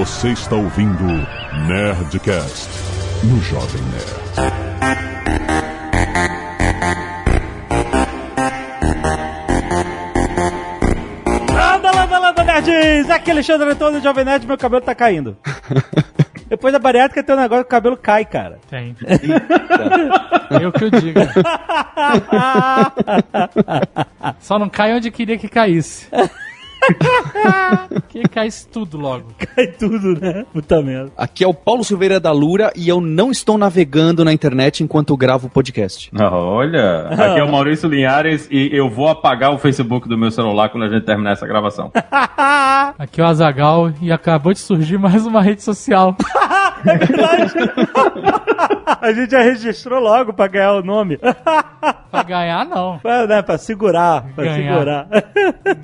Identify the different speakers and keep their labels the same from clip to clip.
Speaker 1: Você está ouvindo Nerdcast no Jovem Nerd.
Speaker 2: Landa, landa, landa, nerds! Aqui é Alexandre Antônio do Jovem Nerd, meu cabelo tá caindo. Depois da bariátrica tem um negócio que o cabelo cai, cara.
Speaker 3: Tem. Eu que eu digo. Só não cai onde queria que caísse. que caísse tudo logo.
Speaker 2: Cai tudo, né? Puta merda.
Speaker 4: Aqui é o Paulo Silveira da Lura e eu não estou navegando na internet enquanto gravo o podcast.
Speaker 5: Olha, aqui é o Maurício Linhares e eu vou apagar o Facebook do meu celular quando a gente terminar essa gravação.
Speaker 3: Aqui é o Azagal e acabou de surgir mais uma rede social.
Speaker 2: A gente já registrou logo pra ganhar o nome.
Speaker 3: Pra ganhar, não.
Speaker 2: Pra, né, pra segurar, pra
Speaker 3: Ganhar.
Speaker 2: segurar.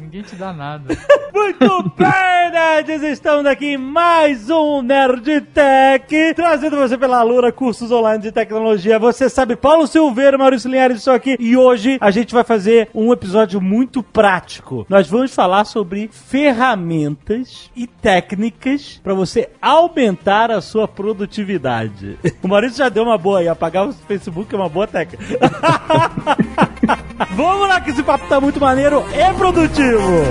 Speaker 3: Ninguém te dá nada.
Speaker 2: Muito bem, nerds! Estamos aqui em mais um Nerd Tech, trazendo você pela Lura, cursos online de tecnologia. Você sabe, Paulo Silveira, Maurício Linhares estou aqui. E hoje a gente vai fazer um episódio muito prático. Nós vamos falar sobre ferramentas e técnicas para você aumentar a sua produtividade. O Maurício já deu uma boa aí, apagar o Facebook é uma boa técnica. Vamos lá que esse papo tá muito maneiro e produtivo.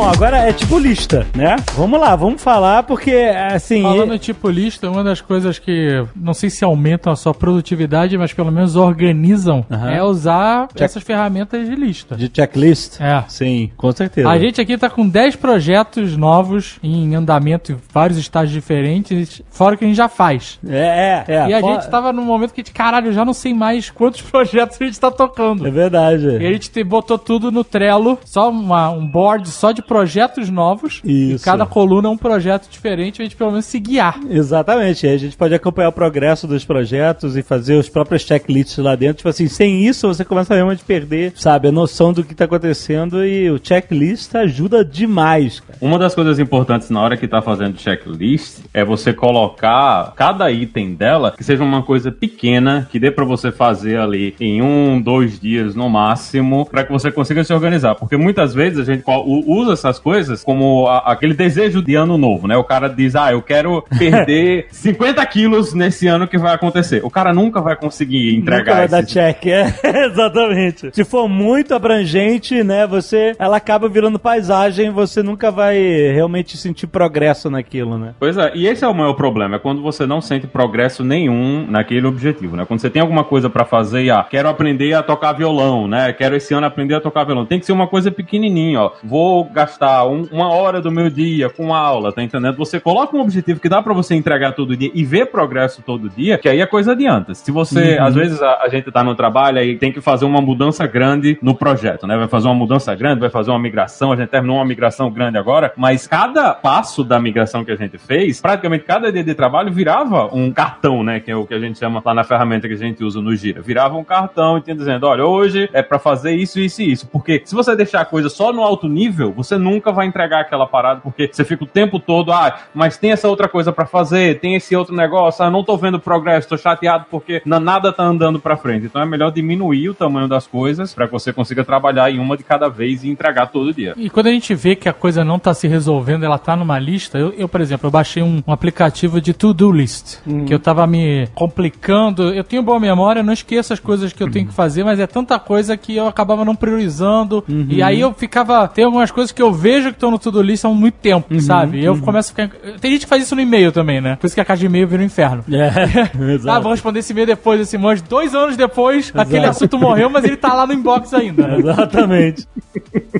Speaker 2: Bom, agora é tipo lista, né? Vamos lá, vamos falar, porque assim.
Speaker 3: Falando tipo lista, uma das coisas que não sei se aumentam a sua produtividade, mas pelo menos organizam,
Speaker 2: Aham.
Speaker 3: é usar essas ferramentas de lista.
Speaker 2: De checklist?
Speaker 3: É.
Speaker 2: Sim, com certeza.
Speaker 3: A gente aqui tá com 10 projetos novos em andamento em vários estágios diferentes, fora o que a gente já faz.
Speaker 2: É, é, é.
Speaker 3: e a
Speaker 2: Fo-
Speaker 3: gente tava num momento que, caralho, eu já não sei mais quantos projetos a gente tá tocando.
Speaker 2: É verdade.
Speaker 3: E a gente te- botou tudo no Trello, só uma- um board só de projetos novos. E
Speaker 2: Isso.
Speaker 3: cada coluna é um projeto diferente, a gente pelo menos se guiar.
Speaker 2: Exatamente. A gente pode acompanhar o progresso dos projetos e fazer os próprios checklists lá dentro. Tipo assim, sem isso você começa realmente a perder, sabe, a noção do que tá acontecendo e o checklist ajuda demais, cara.
Speaker 5: Uma das coisas importantes na hora que tá fazendo checklist é você colocar cada item dela que seja uma coisa pequena que dê pra você fazer ali em um, dois dias no máximo, pra que você consiga se organizar. Porque muitas vezes a gente usa essas coisas como a- aquele desejo de ano novo, né? O cara diz, ah, eu quero perder 50 quilos nesse ano que vai acontecer. O cara nunca vai conseguir entregar
Speaker 2: vai dar
Speaker 5: esse
Speaker 2: check, é, exatamente. Se for muito abrangente, né, você, ela acaba virando paisagem, você nunca vai realmente sentir progresso naquilo, né?
Speaker 5: Pois é, e esse é o maior problema, é quando você não sente progresso nenhum naquele objetivo, né? Quando você tem alguma coisa pra fazer, e, ah, quero aprender a tocar violão, né? Quero esse ano aprender a tocar violão. Tem que ser uma coisa pequenininha, ó. Vou gastar um- uma hora do meu dia com aula, tá entendendo? Você coloca um objetivo que dá pra você entregar todo dia e ver progresso todo dia, que aí a coisa adianta. Se você, às vezes a, a gente tá no trabalho e tem que fazer uma mudança grande no projeto, né? Vai fazer uma mudança grande, vai fazer uma migração, a gente terminou uma migração grande agora, mas cada passo da migração que a gente fez, praticamente cada dia de trabalho virava um cartão, né? Que é o que a gente chama lá na ferramenta que a gente usa no Gira. Virava um cartão e tinha dizendo, olha, hoje é pra fazer isso, isso e isso. Porque se você deixar a coisa só no alto nível, você nunca vai entregar aquela parada, porque você fica o tempo todo, ah, mas tem essa outra coisa pra fazer, tem esse outro negócio, ah, não tô vendo progresso, tô chateado porque na- nada tá andando pra frente. Então é melhor diminuir o tamanho das coisas pra que você consiga trabalhar em uma de cada vez e entregar todo dia.
Speaker 3: E quando a gente vê que a coisa não tá se resolvendo, ela tá numa lista, eu, eu, por exemplo, eu baixei um, um aplicativo de to-do list, que eu tava me complicando. Eu tenho boa memória, não esqueço as coisas que eu tenho que fazer, mas é tanta coisa que eu acabava não priorizando. E aí eu ficava. Tem algumas coisas que eu vejo que estão no to-do list há muito tempo, sabe? E eu começo a ficar. Tem gente que faz isso no e-mail também, né? Por isso que a caixa de e-mail vira um inferno.
Speaker 2: É,
Speaker 3: Ah, vou responder esse e-mail depois, esse monte. Dois anos depois, aquele assunto morreu, mas ele tá lá no inbox ainda. né?
Speaker 2: Exatamente.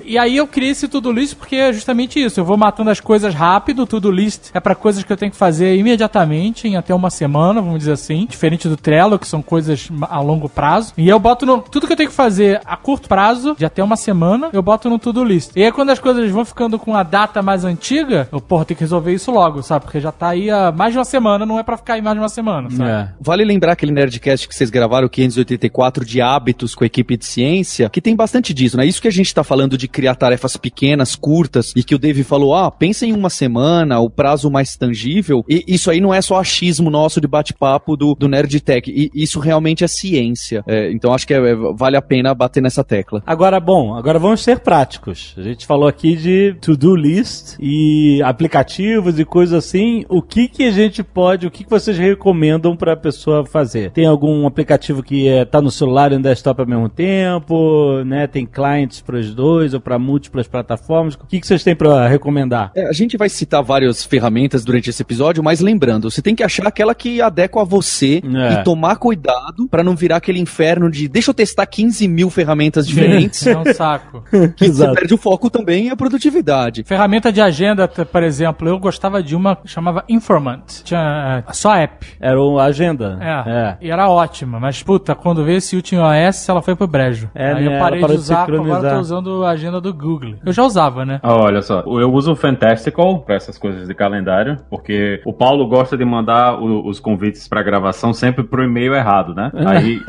Speaker 3: E aí eu criei esse to-do list porque é justamente isso. Eu vou matando as coisas rápido. O to-do list é pra coisas que eu tenho que fazer imediatamente, em até uma semana, vamos dizer assim. Diferente do Trello, que são coisas a longo prazo. E eu boto no, tudo que eu tenho que fazer a curto prazo, de até uma semana, eu boto no to-do list. E aí quando as coisas eles vão ficando com a data mais antiga, eu, porra, tem que resolver isso logo, sabe? Porque já tá aí há mais de uma semana, não é pra ficar aí mais de uma semana, sabe?
Speaker 2: É.
Speaker 4: Vale lembrar aquele Nerdcast que vocês gravaram, o 584 de hábitos com a equipe de ciência, que tem bastante disso, né? Isso que a gente tá falando de criar tarefas pequenas, curtas, e que o Dave falou, ah, pensa em uma semana, o prazo mais tangível, e isso aí não é só achismo nosso de bate-papo do, do Nerdtech, e isso realmente é ciência. É, então acho que é- é- vale a pena bater nessa tecla.
Speaker 2: Agora, bom, agora vamos ser práticos. A gente falou aqui de to-do list e aplicativos e coisas assim. O que que a gente pode, o que que vocês recomendam pra pessoa fazer? Tem algum aplicativo que é, tá no celular e no desktop ao mesmo tempo, né? Tem clients para os dois ou para múltiplas plataformas? O que que vocês têm pra recomendar?
Speaker 4: É, a gente vai citar várias ferramentas durante esse episódio, mas lembrando, você tem que achar aquela que adequa a você
Speaker 2: É.
Speaker 4: e tomar cuidado pra não virar aquele inferno de deixa eu testar 15 mil ferramentas diferentes,
Speaker 3: É um saco.
Speaker 4: que você perde o foco também e a produtividade.
Speaker 3: Ferramenta de agenda, por exemplo, eu gostava de uma que chamava Informant. Tinha é, só app.
Speaker 2: Era o Agenda.
Speaker 3: É, E era ótima, mas puta, quando veio esse último OS, ela foi pro brejo.
Speaker 2: É,
Speaker 3: Aí
Speaker 2: né,
Speaker 3: eu parei de usar, agora eu tô usando a agenda do Google. Eu já usava, né?
Speaker 5: Ah, Olha só, eu uso o Fantastical pra essas coisas de calendário, porque o Paulo gosta de mandar o- os convites pra gravação sempre pro e-mail errado, né? Aí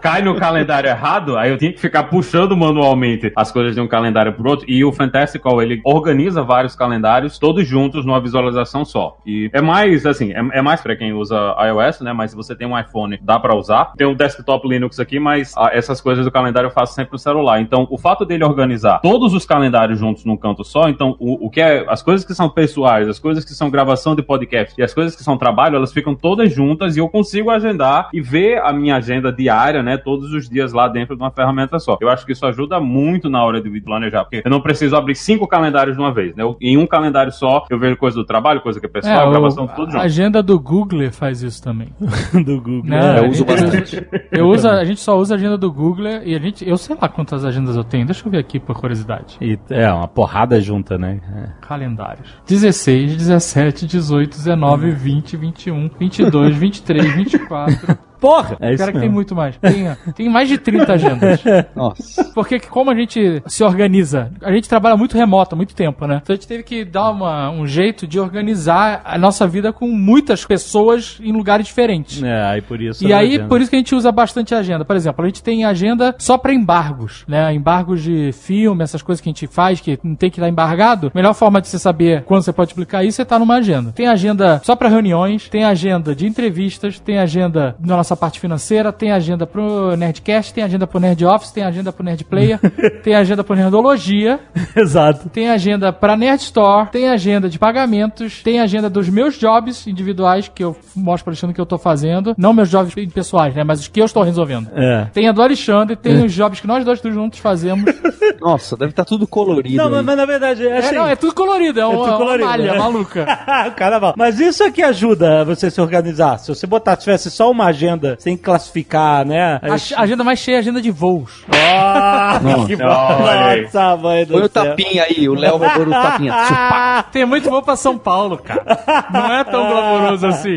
Speaker 5: cai no calendário errado, aí eu tinha que ficar puxando manualmente as coisas de um calendário pro outro, e o Fantastical, ele organiza vários calendários, todos juntos numa visualização só. E é mais, assim, é, é mais pra quem usa iOS, né? Mas se você tem um iPhone, dá pra usar. Tem um desktop Linux aqui, mas ah, essas coisas do calendário eu faço sempre no celular. Então, o fato dele organizar todos os calendários juntos num canto só, então, o, o que é, as coisas que são pessoais, as coisas que são gravação de podcast e as coisas que são trabalho, elas ficam todas juntas e eu consigo agendar e ver a minha agenda diária, né? Todos os dias lá dentro de uma ferramenta só. Eu acho que isso ajuda muito na hora de planejar, porque eu não preciso abrir cinco calendários de uma vez, né? Eu- em um calendário só, eu vejo coisa do trabalho, coisa que é pessoal,
Speaker 3: o-
Speaker 5: gravação, tudo
Speaker 3: a
Speaker 5: junto.
Speaker 3: agenda do Google faz isso também.
Speaker 2: do Google.
Speaker 3: Né?
Speaker 4: eu uso bastante.
Speaker 3: Eu uso, a gente só usa a agenda do Google e a gente, eu sei lá quantas agendas eu tenho. Deixa eu ver aqui por curiosidade.
Speaker 2: E é uma porrada junta, né? É.
Speaker 3: Calendários. 16, 17, 18, 19, 20, 21, 22, 23, 24.
Speaker 2: Porra! É isso
Speaker 3: Cara que tem muito mais. Tem, tem mais de 30 agendas.
Speaker 4: Nossa.
Speaker 3: Porque que- como a gente se organiza? A gente trabalha muito remoto há muito tempo, né? Então a gente teve que dar uma- um jeito de organizar a nossa vida com muitas pessoas em lugares diferentes.
Speaker 2: É, aí por isso.
Speaker 3: E aí,
Speaker 2: agenda.
Speaker 3: por isso que a gente usa bastante agenda. Por exemplo, a gente tem agenda só pra embargos, né? Embargos de filme, essas coisas que a gente faz, que não tem que estar embargado. Melhor forma de você saber quando você pode publicar isso é estar numa agenda. Tem agenda só pra reuniões, tem agenda de entrevistas, tem agenda na nossa parte financeira, tem agenda pro Nerdcast, tem agenda pro Nerd Office, tem agenda pro Nerd Player, tem agenda pro Nerdologia,
Speaker 2: Exato.
Speaker 3: tem agenda pra Nerd Store, tem agenda de pagamentos, tem agenda dos meus jobs individuais que eu mostro pra Alexandre que eu tô fazendo. Não meus jobs pessoais, né? Mas os que eu estou resolvendo.
Speaker 2: É.
Speaker 3: Tem a do Alexandre, tem os jobs que nós dois juntos fazemos.
Speaker 4: Nossa, deve estar tudo colorido.
Speaker 2: Não,
Speaker 4: aí.
Speaker 2: mas, mas na verdade é
Speaker 3: É, não, é tudo colorido, é, uma,
Speaker 2: tudo colorido,
Speaker 3: uma malha
Speaker 2: né?
Speaker 3: maluca.
Speaker 2: Carnaval. Mas isso é que ajuda você se organizar. Se você botar, tivesse só uma agenda sem classificar, né?
Speaker 3: A a agenda mais cheia é a agenda de voos.
Speaker 2: Ah, que
Speaker 5: Olha aí.
Speaker 2: Nossa, mãe do
Speaker 4: Põe o tapinha aí, o Léo vai pôr o tapinha.
Speaker 3: Tem muito voo pra São Paulo, cara. Não é tão glamouroso assim.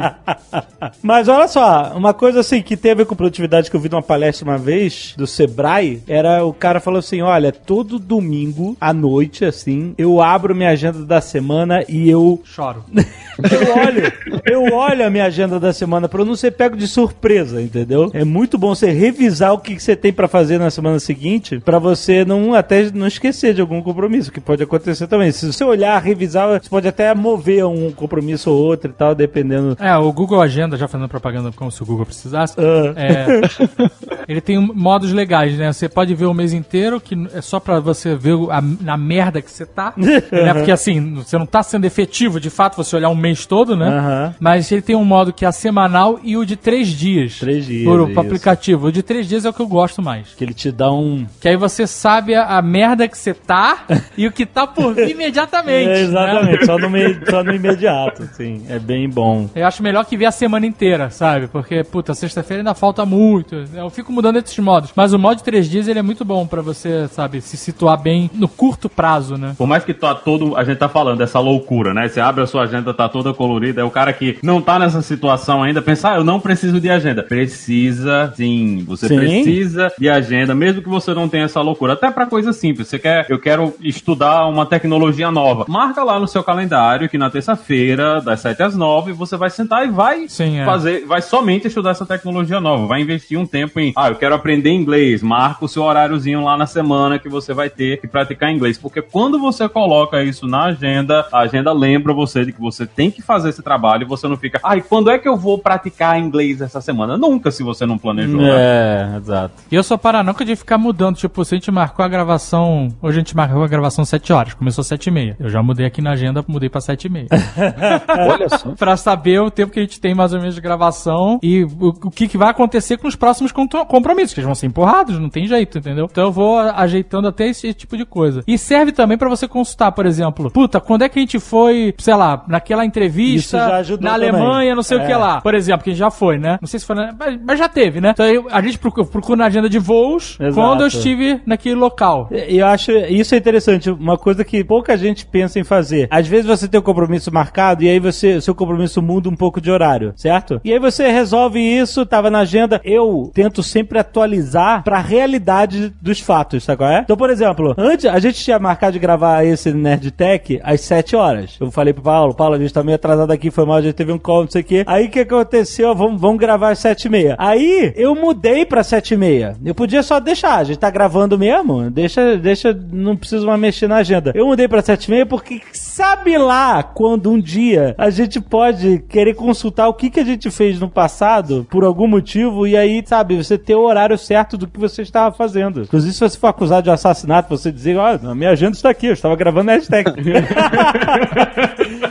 Speaker 2: Mas olha só, uma coisa assim que teve com produtividade que eu vi numa palestra uma vez do Sebrae, era o cara falou assim: olha, todo domingo à noite, assim, eu abro minha agenda da semana e eu
Speaker 3: Choro.
Speaker 2: Eu olho, eu olho a minha agenda da semana pra eu não ser pego de surpresa, entendeu? É muito bom você revisar o que você tem pra fazer na semana seguinte, pra você não até não esquecer de algum compromisso, que pode acontecer também. Se você olhar, revisar, você pode até mover um compromisso ou outro e tal, dependendo.
Speaker 3: É, o Google Agenda, já fazendo propaganda como se o Google precisasse,
Speaker 2: Ah.
Speaker 3: é, ele tem modos legais, né? Você pode ver o mês inteiro, que é só pra você ver a, na merda que você tá, né? Porque assim, você não tá sendo efetivo, de fato, você olhar um mês todo, né?
Speaker 2: Aham.
Speaker 3: Mas ele tem um modo que é a semanal e o de três dias.
Speaker 2: Três dias,
Speaker 3: Por, pro aplicativo. O de três dias é o que eu gosto mais.
Speaker 2: Que ele te dá um.
Speaker 3: Que aí você sabe a, a merda que você tá e o que tá por vir imediatamente.
Speaker 2: É,
Speaker 3: né?
Speaker 2: exatamente, só, no me- só no imediato, sim. É bem bom.
Speaker 3: Eu acho melhor que ver a semana inteira, sabe? Porque, puta, sexta-feira ainda falta muito. Eu fico mudando esses modos. Mas o modo de três dias, ele é muito bom pra você, sabe, se situar bem no curto prazo, né?
Speaker 5: Por mais que tá todo, a gente tá falando dessa loucura, né? Você abre a sua agenda, tá toda colorida, é o cara que não tá nessa situação ainda, pensa, ah, eu não preciso de agenda. Precisa sim, você
Speaker 2: Sim.
Speaker 5: precisa de agenda, mesmo que você não tenha essa loucura. Até pra coisa simples, você quer, eu quero estudar uma tecnologia nova. Marca lá no seu calendário que na terça-feira, das 7 às 9, você vai sentar e vai
Speaker 3: Sim, é.
Speaker 5: fazer, vai somente estudar essa tecnologia nova. Vai investir um tempo em, ah, eu quero aprender inglês. Marca o seu horáriozinho lá na semana que você vai ter que praticar inglês. Porque quando você coloca isso na agenda, a agenda lembra você de que você tem que fazer esse trabalho e você não fica, ai, quando é que eu vou praticar inglês essa semana? Nunca, se você não planejou. né?
Speaker 2: É, exato.
Speaker 3: E eu sou paranoica de ficar mudando. Tipo, se a gente marcou a gravação. Hoje a gente marcou a gravação 7 horas, começou 7 e meia. Eu já mudei aqui na agenda, mudei pra 7 e meia.
Speaker 4: Olha só.
Speaker 3: pra saber o tempo que a gente tem mais ou menos de gravação e o, o que, que vai acontecer com os próximos compromissos, que eles vão ser empurrados, não tem jeito, entendeu? Então eu vou ajeitando até esse tipo de coisa. E serve também pra você consultar, por exemplo, puta, quando é que a gente foi, sei lá, naquela
Speaker 2: Isso
Speaker 3: entrevista
Speaker 2: já ajudou
Speaker 3: na
Speaker 2: também.
Speaker 3: Alemanha, não sei o que
Speaker 2: É.
Speaker 3: lá. Por exemplo, que a gente já foi, né? Não sei se na, mas, mas já teve, né? Então a gente procura, procura na agenda de voos
Speaker 2: Exato.
Speaker 3: quando eu estive naquele local.
Speaker 2: E eu acho isso é interessante, uma coisa que pouca gente pensa em fazer. Às vezes você tem um compromisso marcado e aí você, seu compromisso muda um pouco de horário, certo? E aí você resolve isso, tava na agenda. Eu tento sempre atualizar pra realidade dos fatos, sabe qual é? Então, por exemplo, antes a gente tinha marcado de gravar esse Nerd Tech às 7 horas. Eu falei pro Paulo, Paulo, a gente tá meio atrasado aqui, foi mal, a gente teve um call, não sei o quê. Aí o que aconteceu? Vamos, vamos gravar às 7 e meia. Aí eu mudei pra 7 e meia. Eu podia só deixar, a gente tá gravando mesmo, deixa, deixa, não preciso mais mexer na agenda. Eu mudei pra 7 e meia porque sabe lá quando um dia a gente pode querer consultar o que, que a gente fez no passado por algum motivo e aí, sabe, você ter o horário certo do que você estava fazendo. Inclusive, se você for acusado de assassinato, você dizer, ó, a minha agenda está aqui, eu estava gravando hashtag.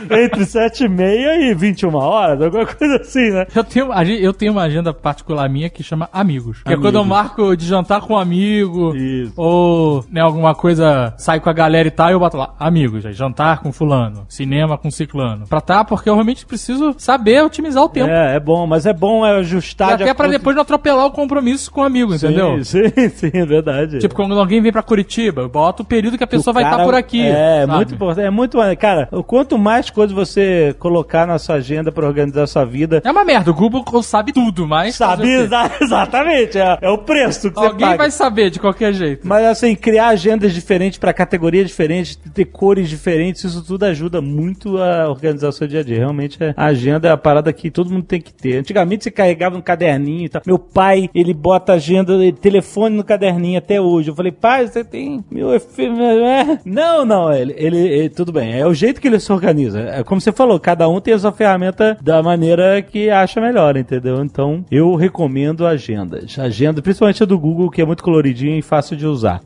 Speaker 2: Entre 7 e meia e 21 horas, alguma coisa assim, né?
Speaker 3: Eu tenho, eu tenho uma agenda particular minha que chama Amigos. Que é quando eu marco de jantar com um amigo,
Speaker 2: Isso.
Speaker 3: ou né, alguma coisa, sai com a galera e tal, eu boto lá, amigos, aí, jantar com fulano, cinema com ciclano. Pra tá, porque eu realmente preciso saber otimizar o tempo.
Speaker 2: É, é bom, mas é bom é ajustar
Speaker 3: E
Speaker 2: de
Speaker 3: até pra
Speaker 2: acordo-
Speaker 3: depois não atropelar o compromisso com o amigo, entendeu?
Speaker 2: Sim, sim, sim, é verdade.
Speaker 3: Tipo, quando alguém vem pra Curitiba, eu boto o período que a pessoa
Speaker 2: O
Speaker 3: vai estar
Speaker 2: cara-
Speaker 3: por aqui.
Speaker 2: É,
Speaker 3: sabe?
Speaker 2: muito importante. É muito. Cara, o quanto mais coisas você colocar na sua agenda pra organizar a sua vida.
Speaker 3: É uma merda, o Google sabe tudo, mas.
Speaker 2: Sabe exa- exatamente, é, é o preço que você
Speaker 3: Alguém
Speaker 2: paga.
Speaker 3: vai saber de qualquer jeito.
Speaker 2: Mas assim, criar agendas diferentes pra categorias diferentes, ter cores diferentes, isso tudo ajuda muito a organizar o seu dia a dia. Realmente é- a agenda é a parada que todo mundo tem que ter. Antigamente você carregava um caderninho e tal. Meu pai, ele bota agenda, ele- telefone no caderninho até hoje. Eu falei, pai, você tem meu efeito. Não, não, ele, ele, ele- tudo bem. É o jeito que ele se organiza. É como você falou, cada um tem a sua ferramenta da maneira que acha melhor, entendeu? Então, eu recomendo agendas. Agenda, principalmente a do Google, que é muito coloridinha e fácil de usar.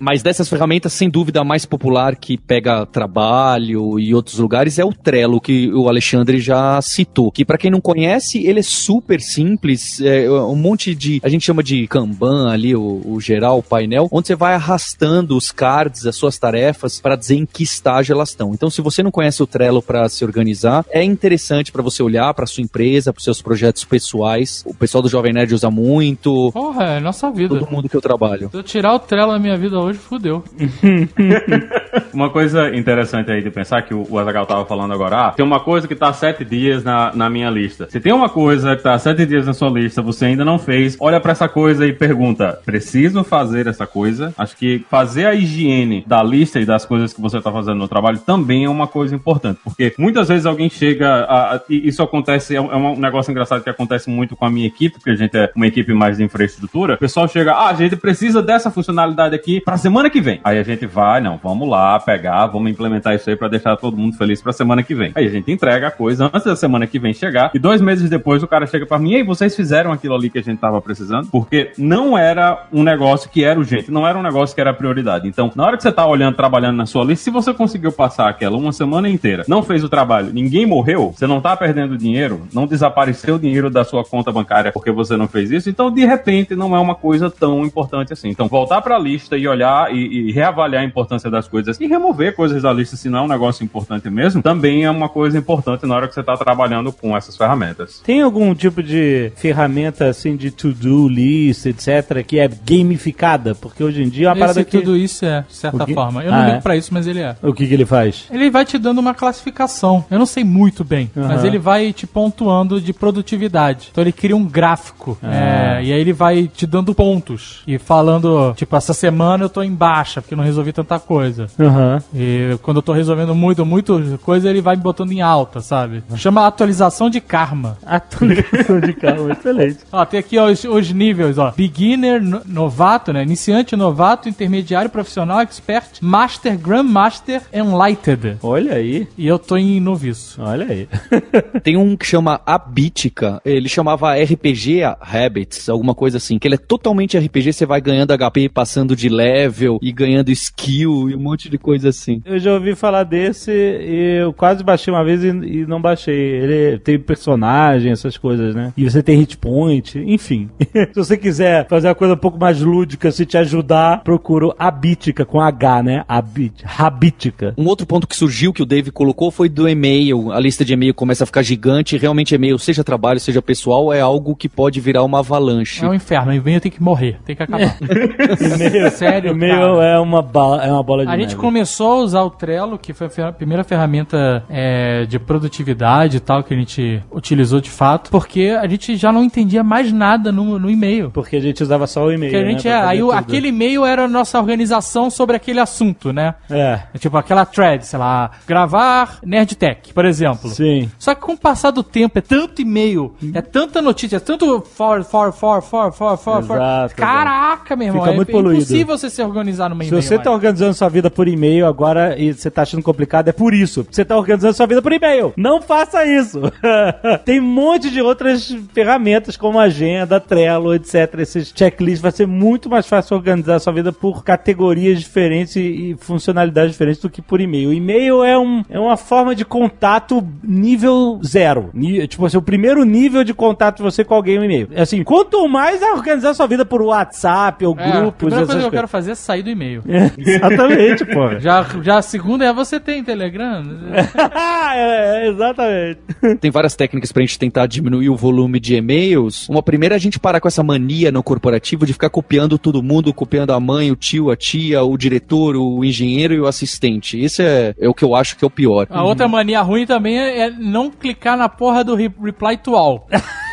Speaker 4: Mas dessas ferramentas, sem dúvida, a mais popular que pega trabalho e outros lugares é o Trello, que o Alexandre já citou. Que pra quem não conhece, ele é super simples, é um monte de, a gente chama de Kanban ali, o, o geral, o painel, onde você vai arrastando os cards, as suas tarefas, para dizer em que estágio elas estão. Então, se você não conhece o Trello para se organizar, é interessante para você olhar para sua empresa, para seus projetos pessoais. O pessoal do Jovem Nerd usa muito,
Speaker 3: Porra, é nossa vida.
Speaker 4: todo mundo que eu trabalho.
Speaker 3: Se eu tirar o Trello da minha vida hoje, fudeu.
Speaker 5: Uma coisa interessante aí de pensar que o o Azaghal tava falando agora, ah, tem uma coisa que tá sete dias na, na minha lista. Se tem uma coisa que tá sete dias na sua lista, você ainda não fez, olha pra essa coisa e pergunta, preciso fazer essa coisa? Acho que fazer a higiene da lista e das coisas que você tá fazendo no trabalho também é uma coisa importante, porque muitas vezes alguém chega, a, a- e isso acontece, é um, é negócio engraçado que acontece muito com a minha equipe, porque a gente é uma equipe mais de infraestrutura, o pessoal chega, ah, a gente precisa dessa funcionalidade aqui pra semana que vem. Aí a gente vai, não, vamos lá, pegar, vamos implementar isso aí pra deixar todo mundo feliz pra semana que vem. Aí a gente entrega a coisa antes da semana que vem chegar, e dois meses depois o cara chega pra mim, e aí, vocês fizeram aquilo ali que a gente tava precisando? Porque não era um negócio que era urgente, não era um negócio que era prioridade. Então, na hora que você tá olhando, trabalhando na sua lista, se você conseguiu passar aquela uma semana inteira, não fez o trabalho, ninguém morreu, você não tá perdendo dinheiro, não desapareceu o dinheiro da sua conta bancária porque você não fez isso, então de repente não é uma coisa tão importante assim. Então, voltar pra lista e olhar olhar e, e reavaliar a importância das coisas e remover coisas da lista se não é um negócio importante mesmo, também é uma coisa importante na hora que você está trabalhando com essas ferramentas.
Speaker 2: Tem algum tipo de ferramenta assim de to-do list, etc, que é gamificada? Porque hoje em dia é uma parada
Speaker 3: Esse
Speaker 2: que
Speaker 3: tudo isso é, de certa forma. Eu
Speaker 2: Ah,
Speaker 3: não
Speaker 2: é?
Speaker 3: ligo pra isso, mas ele é.
Speaker 2: o que que ele faz?
Speaker 3: Ele vai te dando uma classificação. Eu não sei muito bem,
Speaker 2: Aham.
Speaker 3: mas ele vai te pontuando de produtividade. Então ele cria um gráfico.
Speaker 2: Ah.
Speaker 3: é, e aí ele vai te dando pontos. E falando, tipo, essa semana eu tô em baixa, porque não resolvi tanta coisa.
Speaker 2: Aham.
Speaker 3: E quando eu tô resolvendo muito, muito coisa, ele vai me botando em alta, sabe? Chama atualização de karma.
Speaker 2: Atualização de carro, excelente.
Speaker 3: Ó, tem aqui ó, os, os níveis, ó. Beginner, no- novato, né? Iniciante, novato, intermediário, profissional, expert, master, grandmaster, enlightened.
Speaker 2: Olha aí,
Speaker 3: E eu tô em noviço.
Speaker 2: olha aí.
Speaker 4: Tem um que chama Abítica, ele chamava RPG Habits, alguma coisa assim, que ele é totalmente RPG, você vai ganhando HP, passando de level e ganhando skill e um monte de coisa assim.
Speaker 2: Eu já ouvi falar desse e eu quase baixei uma vez e, e não baixei. Ele tem personagem, essas coisas, né? E você tem hit point, enfim. se você quiser fazer uma coisa um pouco mais lúdica, se te ajudar, procuro Abítica com H, né? Abit, Habítica.
Speaker 4: Um outro ponto que surgiu que o Dave colocou foi do e-mail. A lista de e-mail começa a ficar gigante. Realmente, e-mail, seja trabalho, seja pessoal, é algo que pode virar uma avalanche.
Speaker 3: É um inferno, o e-mail tem que morrer, tem que acabar.
Speaker 2: E-mail,
Speaker 3: Sério, cara.
Speaker 2: é uma, é uma bola de
Speaker 3: A gente
Speaker 2: neve.
Speaker 3: começou a usar o Trello, que foi a primeira ferramenta é, de produtividade e tal que a gente utilizou de fato, porque a gente já não entendia mais nada no, no e-mail.
Speaker 2: Porque a gente usava só o e-mail.
Speaker 3: Porque a gente
Speaker 2: né,
Speaker 3: é, aí
Speaker 2: tudo.
Speaker 3: aquele e-mail era a nossa organização sobre aquele assunto, né?
Speaker 2: É,
Speaker 3: É Tipo aquela thread, sei lá, gravar Nerdtech, por exemplo.
Speaker 2: sim.
Speaker 3: Só que com o passar do tempo, é tanto e-mail, é tanta notícia, é tanto for, for, for, for, for, for, for. Caraca, meu irmão,
Speaker 2: Fica
Speaker 3: é,
Speaker 2: muito
Speaker 3: é
Speaker 2: poluído.
Speaker 3: impossível você se organizar numa
Speaker 2: Se
Speaker 3: e-mail.
Speaker 2: você tá
Speaker 3: mais.
Speaker 2: organizando sua vida por e-mail agora e você tá achando complicado, é por isso. Você tá organizando sua vida por e-mail. Não faça isso. Tem um monte de outras ferramentas como agenda, Trello, etc. Esses checklists vai ser muito mais fácil organizar sua vida por categorias diferentes e, e funcionalidades diferentes do que por e-mail. O e-mail é, um, é uma forma de contato nível zero. Ni- tipo assim, o primeiro nível de contato de você com alguém é o e-mail. Assim, quanto mais a organizar sua vida por WhatsApp ou
Speaker 3: É, a
Speaker 2: grupos,
Speaker 3: primeira
Speaker 2: essas
Speaker 3: coisa que eu
Speaker 2: coisas.
Speaker 3: quero fazer é sair do e-mail.
Speaker 2: Exatamente, pô.
Speaker 3: Já, já a segunda é você tem Telegram?
Speaker 2: é, é, exatamente.
Speaker 4: Tem várias técnicas pra gente tentar diminuir o volume de e-mails. Uma primeira é a gente parar com essa mania no corporativo de ficar copiando todo mundo, copiando a mãe, o tio, a tia, o diretor, o engenheiro e o assistente. Esse é, é o que eu acho que é o pior.
Speaker 3: A outra mania ruim também é, é não clicar na porra do re- reply to all.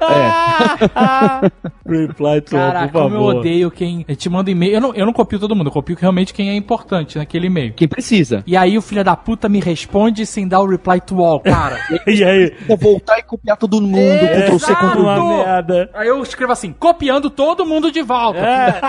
Speaker 4: É.
Speaker 2: Reply to all,
Speaker 3: Caraca,
Speaker 2: por
Speaker 3: como eu
Speaker 2: favor.
Speaker 3: odeio quem te manda e-mail. Eu não, eu não copio todo mundo, eu copio realmente quem é importante naquele e-mail.
Speaker 4: Quem precisa.
Speaker 3: E aí o filho da puta me responde sem dar o reply to all, cara.
Speaker 2: E aí?
Speaker 4: Vou voltar e copiar todo mundo, Ctrl C. Ctrl V.
Speaker 2: Uma merda.
Speaker 3: aí eu escrevo assim, copiando todo mundo de volta.
Speaker 2: É.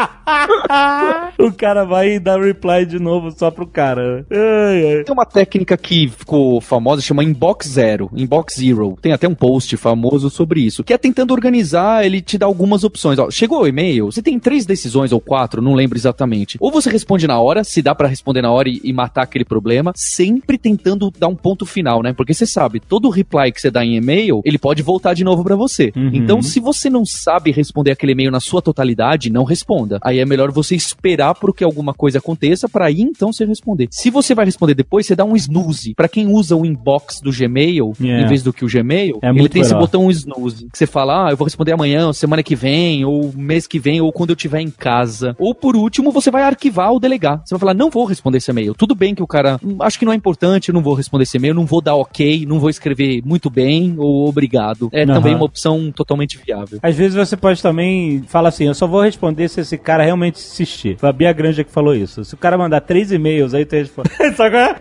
Speaker 2: o cara vai dá reply de novo só pro cara. Ai, ai.
Speaker 4: Tem uma técnica que ficou famosa, chama Inbox Zero, Inbox Zero. Tem até um post famoso sobre isso, que é tentando organizar, ele te dá algumas opções. Ó, chegou o e-mail, você tem três decisões ou quatro, não lembro exatamente. Ou você responde na hora, se dá pra responder na hora e, e matar aquele problema, sempre tentando dar um ponto final, né? Porque você sabe, todo reply que você dá em e-mail, ele pode voltar de novo pra você.
Speaker 2: Uhum.
Speaker 4: Então, se você não sabe responder aquele e-mail na sua totalidade, não responda. Aí é melhor você esperar por que alguma coisa aconteça pra aí então você responder. Se você vai responder depois, você dá um snooze. Pra quem usa o inbox do Gmail,
Speaker 2: Yeah.
Speaker 4: em vez do que o Gmail,
Speaker 2: É
Speaker 4: ele tem esse
Speaker 2: melhor.
Speaker 4: botão snooze. Que você fala, ah, eu vou responder amanhã, ou semana que vem, ou mês que vem, ou quando eu estiver em casa. Ou por último, você vai arquivar ou delegar. Você vai falar, não vou responder esse e-mail. Tudo bem que o cara, "Hum, acho que não é importante, eu não vou responder esse e-mail, não vou dar ok, não vou escrever muito bem ou obrigado. É
Speaker 2: Aham.
Speaker 4: também uma opção totalmente viável.
Speaker 2: Às vezes você pode também falar assim, eu só vou responder se esse cara realmente insistir. Foi a Bia Granja que falou isso. Se o cara mandar três e-mails, aí tu responde. É?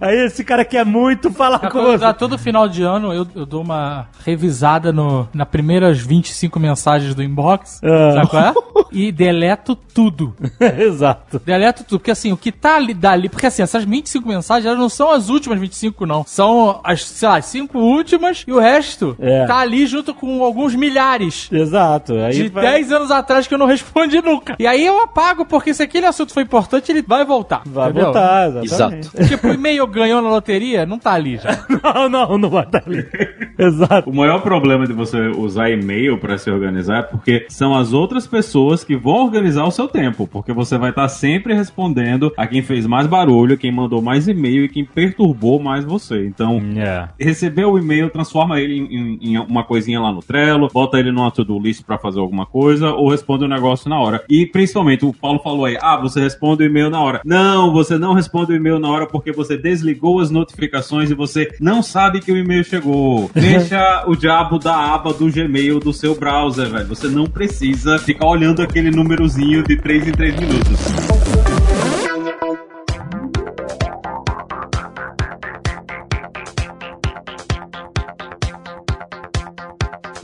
Speaker 2: Aí esse cara quer muito falar com você.
Speaker 3: todo final de ano, eu, eu dou uma revisada no, na primeiras 25 mensagens do inbox,
Speaker 2: Ah.
Speaker 3: sabe qual é? E deleto tudo.
Speaker 2: Exato.
Speaker 3: Deleto tudo, porque assim, o que tá ali, dali, porque assim, essas 25 mensagens, elas não são as últimas 25, não. São as, sei lá, as 5 últimas e o resto
Speaker 2: É.
Speaker 3: tá ali junto com alguns milhares.
Speaker 2: Exato. Aí
Speaker 3: De
Speaker 2: vai-
Speaker 3: 10 anos atrás que eu não respondi nunca. E aí eu apago, porque se aquele assunto foi importante, ele vai voltar.
Speaker 2: Vai
Speaker 3: entendeu?
Speaker 2: voltar, exatamente.
Speaker 3: Tipo, o e-mail ganhou na loteria, não tá ali já.
Speaker 2: Não, não, não vai estar ali. Exato.
Speaker 5: O maior problema problema de você usar e-mail para se organizar é porque são as outras pessoas que vão organizar o seu tempo, porque você vai estar sempre respondendo a quem fez mais barulho, quem mandou mais e-mail e quem perturbou mais você. Então,
Speaker 2: É.
Speaker 5: receber o e-mail, transforma ele em, em- em uma coisinha lá no Trello, bota ele numa to-do list pra fazer alguma coisa ou responde o negócio na hora. E principalmente, o Paulo falou aí, ah, você responde o e-mail na hora. Não, você não responde o e-mail na hora porque você desligou as notificações e você não sabe que o e-mail chegou. Deixa o diabo da aba do Gmail do seu browser, velho. Você não precisa ficar olhando aquele númerozinho de 3 em 3 minutos.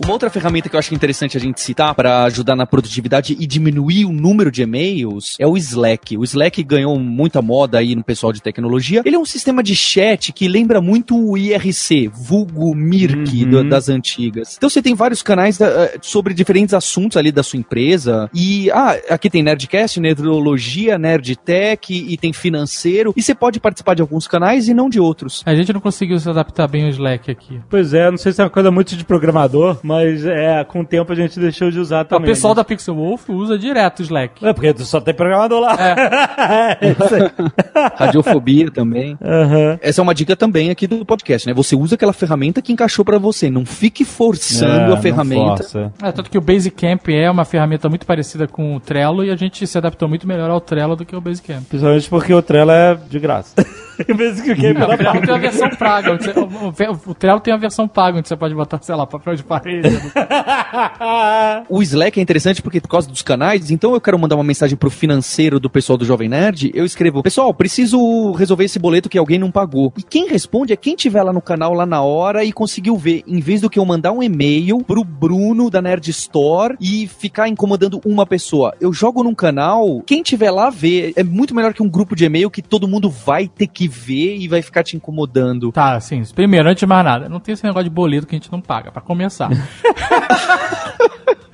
Speaker 4: Uma outra ferramenta que eu acho interessante a gente citar para ajudar na produtividade e diminuir o número de e-mails é o Slack. O Slack ganhou muita moda aí no pessoal de tecnologia. Ele é um sistema de chat que lembra muito o IRC, vulgo Mirk
Speaker 2: Uhum.
Speaker 4: do- das antigas. Então você tem vários canais eh, sobre diferentes assuntos ali da sua empresa. E ah, aqui tem Nerdcast, Nerdologia, Nerdtech e tem financeiro. E você pode participar de alguns canais e não de outros.
Speaker 3: A gente não conseguiu se adaptar bem ao Slack aqui.
Speaker 2: Pois é, não sei se é uma coisa muito de programador, mas é, com o tempo a gente deixou de usar
Speaker 3: o
Speaker 2: também.
Speaker 3: pessoal da Pixel Wolf usa direto o Slack.
Speaker 2: É porque tu só tem programador lá. É. isso aí.
Speaker 4: Radiofobia também.
Speaker 2: Aham.
Speaker 4: Essa é uma dica também aqui do podcast, né? Você usa aquela ferramenta que encaixou pra você. Não fique forçando
Speaker 2: É,
Speaker 4: a ferramenta.
Speaker 2: força.
Speaker 3: É, tanto que o Basecamp é uma ferramenta muito parecida com o Trello e a gente se adaptou muito melhor ao Trello do que ao Basecamp.
Speaker 2: Principalmente porque o Trello é de graça. Em vez que o game
Speaker 3: É, o Trello tem a versão paga. onde você- o, o- o Trello tem a versão paga, onde você pode botar, sei lá, papel de parede.
Speaker 4: O Slack é interessante porque por causa dos canais, então eu quero mandar uma mensagem pro financeiro do pessoal do Jovem Nerd, eu escrevo, pessoal, preciso resolver esse boleto que alguém não pagou. E quem responde é quem tiver lá no canal lá na hora e conseguiu ver, em vez do que eu mandar um e-mail pro Bruno da Nerd Store e ficar incomodando uma pessoa. Eu jogo num canal, quem tiver lá vê, é muito melhor que um grupo de e-mail que todo mundo vai ter que ver e vai ficar te incomodando.
Speaker 3: Tá, assim, primeiro, antes de mais nada, não tem esse negócio de boleto que a gente não paga, pra começar.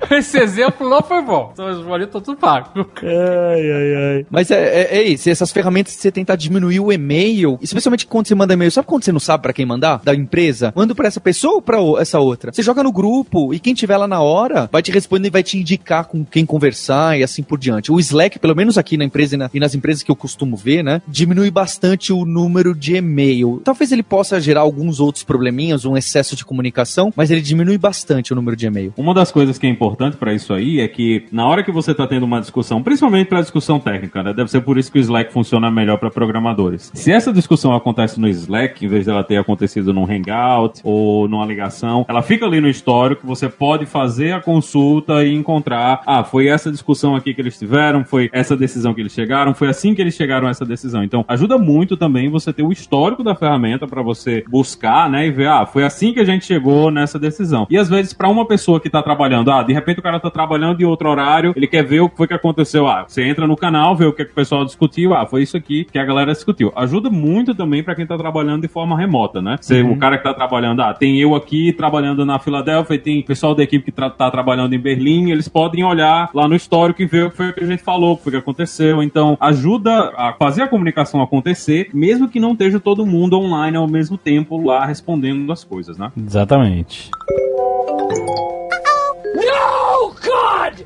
Speaker 3: esse exemplo não foi bom. Então, os boletos estão tudo pagos.
Speaker 2: Ai, ai, ai.
Speaker 4: Mas é, é, é isso, essas ferramentas de você tentar diminuir o e-mail, especialmente quando você manda e-mail, sabe quando você não sabe pra quem mandar? Da empresa? Manda pra essa pessoa ou pra essa outra? Você joga no grupo e quem tiver lá na hora vai te responder e vai te indicar com quem conversar e assim por diante. O Slack, pelo menos aqui na empresa e, na- e nas empresas que eu costumo ver, né, diminui bastante o número de e-mail. Talvez ele possa gerar alguns outros probleminhas, um excesso de comunicação, mas ele diminui bastante o número de e-mail.
Speaker 5: Uma das coisas que é importante pra isso aí é que na hora que você tá tendo uma discussão, principalmente pra discussão técnica, né? Deve ser por isso que o Slack funciona melhor pra programadores. Se essa discussão acontece no Slack, em vez dela ter acontecido num Hangout ou numa ligação, ela fica ali no histórico, você pode fazer a consulta e encontrar, ah, foi essa discussão aqui que eles tiveram, foi essa decisão que eles chegaram, foi assim que eles chegaram a essa decisão. Então, ajuda muito também você ter o histórico da ferramenta pra você buscar, né, e ver, ah, foi assim que a gente chegou nessa decisão. E às vezes pra uma pessoa que tá trabalhando, ah, de repente o cara tá trabalhando de outro horário, ele quer ver o que foi que aconteceu. Ah, você entra no canal, vê o que, é que o pessoal discutiu, ah, foi isso aqui que a galera discutiu. Ajuda muito também pra quem tá trabalhando de forma remota, né? Você, O cara que tá trabalhando, ah, tem eu aqui trabalhando na Filadélfia e tem pessoal da equipe que tra- tá trabalhando em Berlim, eles podem olhar lá no histórico e ver o que foi que a gente falou, o que foi que aconteceu. Então, ajuda a fazer a comunicação acontecer, mesmo que não esteja todo mundo online ao mesmo tempo lá respondendo as coisas, né?
Speaker 2: Exatamente.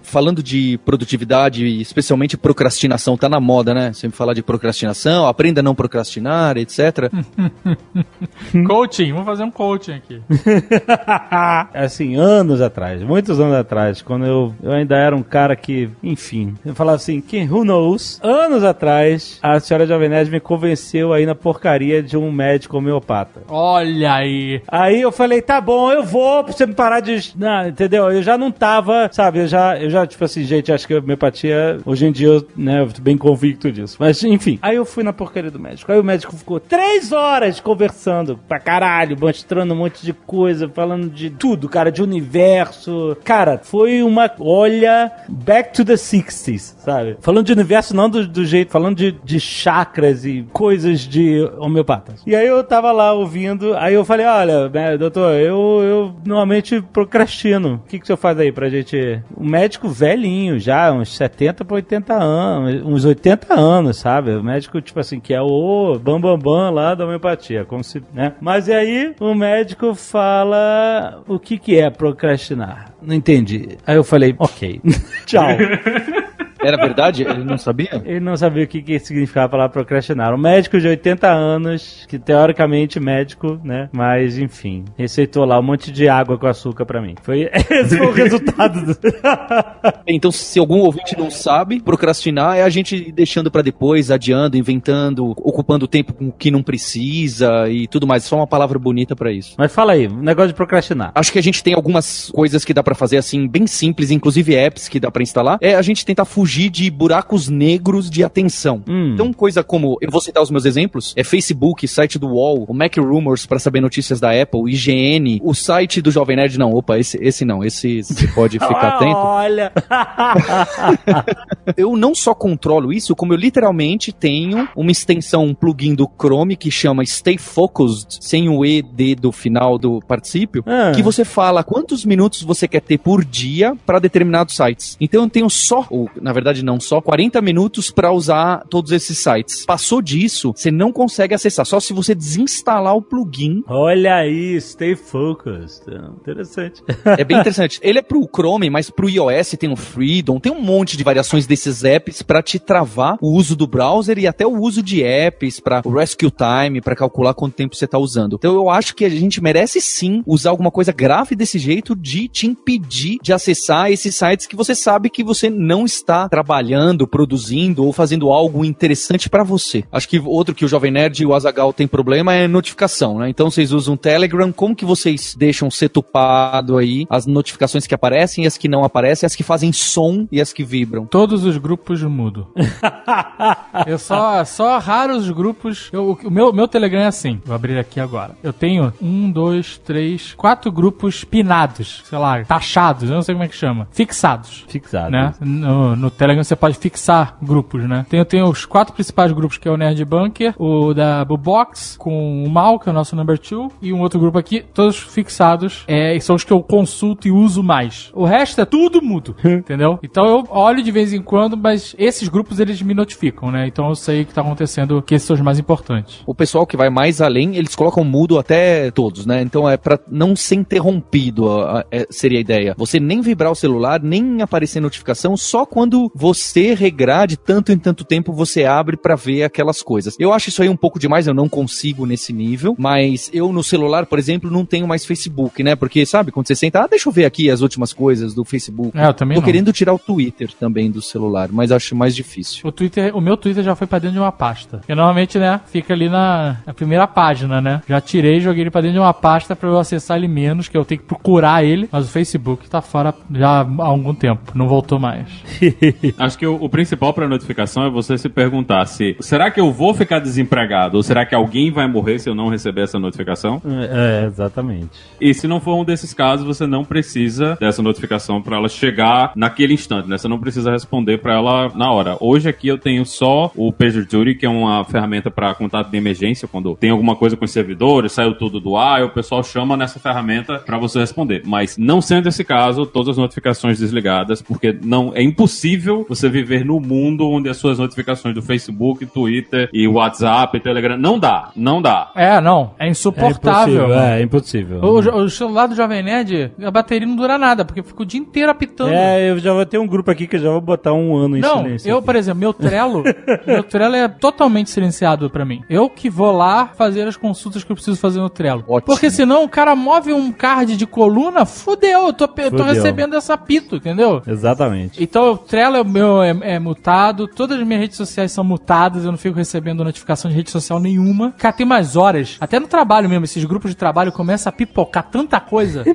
Speaker 4: Falando de produtividade, e especialmente procrastinação, tá na moda, né? Sempre falar de procrastinação, aprenda a não procrastinar, etc.
Speaker 3: coaching, vamos fazer um coaching aqui.
Speaker 2: assim, anos atrás, muitos anos atrás, quando eu, eu ainda era um cara que, enfim, eu falava assim, que who knows? Anos atrás, a senhora Jovem Nerd me convenceu aí na porcaria de um médico homeopata.
Speaker 3: Olha aí.
Speaker 2: Aí eu falei, tá bom, eu vou, pra você me parar de. Não, entendeu? Eu já não tava, sabe, eu já, eu já, tipo assim, gente, acho que a homeopatia, hoje em dia, eu, né, eu tô bem convicto disso. Mas, enfim. Aí eu fui na porcaria do médico. Aí o médico ficou três horas conversando pra caralho, mostrando um monte de coisa, falando de tudo, cara, de universo. Cara, foi uma. Olha, back to the 60s, sabe? Falando de universo, não do, do jeito, falando de, de chakras e coisas de homeopatas. E aí eu tava lá ouvindo, aí eu falei, olha, né, doutor, eu, eu normalmente procrastino. O que, que o senhor faz aí pra gente. Médico médico velhinho já, uns 70 para 80 anos, uns 80 anos, sabe? O médico, tipo assim, que é o bambambam bam, bam lá da homeopatia, como se, né? Mas e aí o médico fala o que que é procrastinar. Não entendi. Aí eu falei, ok, tchau.
Speaker 4: Era verdade? Ele não sabia?
Speaker 2: Ele não sabia o que, que significava a palavra procrastinar. Um médico de 80 anos, que teoricamente médico, né? Mas, enfim, receitou lá um monte de água com açúcar pra mim. Foi, esse foi o resultado. Do...
Speaker 4: então, se algum ouvinte não sabe, procrastinar é a gente deixando para depois, adiando, inventando, ocupando tempo com o que não precisa e tudo mais. Só uma palavra bonita para isso.
Speaker 2: Mas fala aí, negócio de procrastinar.
Speaker 4: Acho que a gente tem algumas coisas que dá para fazer assim, bem simples, inclusive apps que dá para instalar. É a gente tentar fugir fugir de buracos negros de atenção. Hum. Então, coisa como, eu vou citar os meus exemplos, é Facebook, site do UOL, o Mac Rumors para saber notícias da Apple, IGN, o site do Jovem Nerd, não, opa, esse, esse não, esse você pode ficar atento.
Speaker 2: Olha!
Speaker 4: eu não só controlo isso, como eu literalmente tenho uma extensão, um plugin do Chrome que chama Stay Focused, sem o ED do final do particípio, ah. que você fala quantos minutos você quer ter por dia para determinados sites. Então eu tenho só, ou, na verdade, verdade não só, 40 minutos para usar todos esses sites. Passou disso, você não consegue acessar, só se você desinstalar o plugin.
Speaker 2: Olha aí, stay focused. Interessante.
Speaker 4: É bem interessante. Ele é pro Chrome, mas pro iOS tem o Freedom, tem um monte de variações desses apps para te travar o uso do browser e até o uso de apps para o rescue time, para calcular quanto tempo você tá usando. Então eu acho que a gente merece sim usar alguma coisa grave desse jeito de te impedir de acessar esses sites que você sabe que você não está trabalhando, produzindo ou fazendo algo interessante para você. Acho que outro que o Jovem Nerd e o Azagal tem problema é notificação, né? Então vocês usam o Telegram, como que vocês deixam setupado aí as notificações que aparecem, as que não aparecem, as que fazem som e as que vibram?
Speaker 3: Todos os grupos mudo. eu só, só raros grupos. Eu, o meu, meu Telegram é assim. Vou abrir aqui agora. Eu tenho um, dois, três, quatro grupos pinados, sei lá, taxados, eu não sei como é que chama. Fixados.
Speaker 2: Fixados.
Speaker 3: Né? No, no Telegram você pode fixar grupos, né? Tem, tem os quatro principais grupos, que é o Nerd Bunker, o da Bubox, com o Mal, que é o nosso number two, e um outro grupo aqui, todos fixados, é, são os que eu consulto e uso mais. O resto é tudo mudo, entendeu? Então eu olho de vez em quando, mas esses grupos eles me notificam, né? Então eu sei o que tá acontecendo, que esses são os mais importantes.
Speaker 4: O pessoal que vai mais além, eles colocam mudo até todos, né? Então é para não ser interrompido, a, a, é, seria a ideia. Você nem vibrar o celular, nem aparecer notificação, só quando você regrar de tanto em tanto tempo você abre para ver aquelas coisas. Eu acho isso aí um pouco demais, eu não consigo nesse nível, mas eu no celular, por exemplo, não tenho mais Facebook, né? Porque sabe, quando você senta, ah, deixa eu ver aqui as últimas coisas do Facebook.
Speaker 3: É, eu também
Speaker 4: Tô
Speaker 3: não.
Speaker 4: querendo tirar o Twitter também do celular, mas acho mais difícil.
Speaker 3: O Twitter, o meu Twitter já foi para dentro de uma pasta. Eu normalmente, né, fica ali na, na primeira página, né? Já tirei, joguei ele para dentro de uma pasta para eu acessar ele menos, que eu tenho que procurar ele, mas o Facebook tá fora já há algum tempo, não voltou mais.
Speaker 5: Acho que o, o principal para notificação é você se perguntar se será que eu vou ficar desempregado ou será que alguém vai morrer se eu não receber essa notificação?
Speaker 2: É, exatamente.
Speaker 5: E se não for um desses casos, você não precisa dessa notificação para ela chegar naquele instante, né? Você não precisa responder para ela na hora. Hoje aqui eu tenho só o PagerDuty, que é uma ferramenta para contato de emergência, quando tem alguma coisa com os servidores, saiu tudo do ar, o pessoal chama nessa ferramenta para você responder. Mas não sendo esse caso, todas as notificações desligadas, porque não é impossível você viver no mundo onde as suas notificações do Facebook, Twitter e WhatsApp, Telegram não dá, não dá.
Speaker 3: É, não, é insuportável.
Speaker 2: É impossível.
Speaker 3: É, impossível. O, o celular do Jovem Nerd, a bateria não dura nada, porque fica o dia inteiro apitando.
Speaker 2: É, eu já vou ter um grupo aqui que eu já vou botar um ano em
Speaker 3: não,
Speaker 2: silêncio.
Speaker 3: eu,
Speaker 2: aqui.
Speaker 3: por exemplo, meu Trello, meu Trello é totalmente silenciado pra mim. Eu que vou lá fazer as consultas que eu preciso fazer no Trello.
Speaker 4: Ótimo.
Speaker 3: Porque senão o cara move um card de coluna, fudeu, eu tô, eu tô
Speaker 2: Fudeu.
Speaker 3: recebendo essa apito, entendeu?
Speaker 2: Exatamente.
Speaker 3: Então o Trello é, meu, é, é mutado, todas as minhas redes sociais são mutadas, eu não fico recebendo notificação de rede social nenhuma. Cara, tem mais horas, até no trabalho mesmo, esses grupos de trabalho começam a pipocar tanta coisa.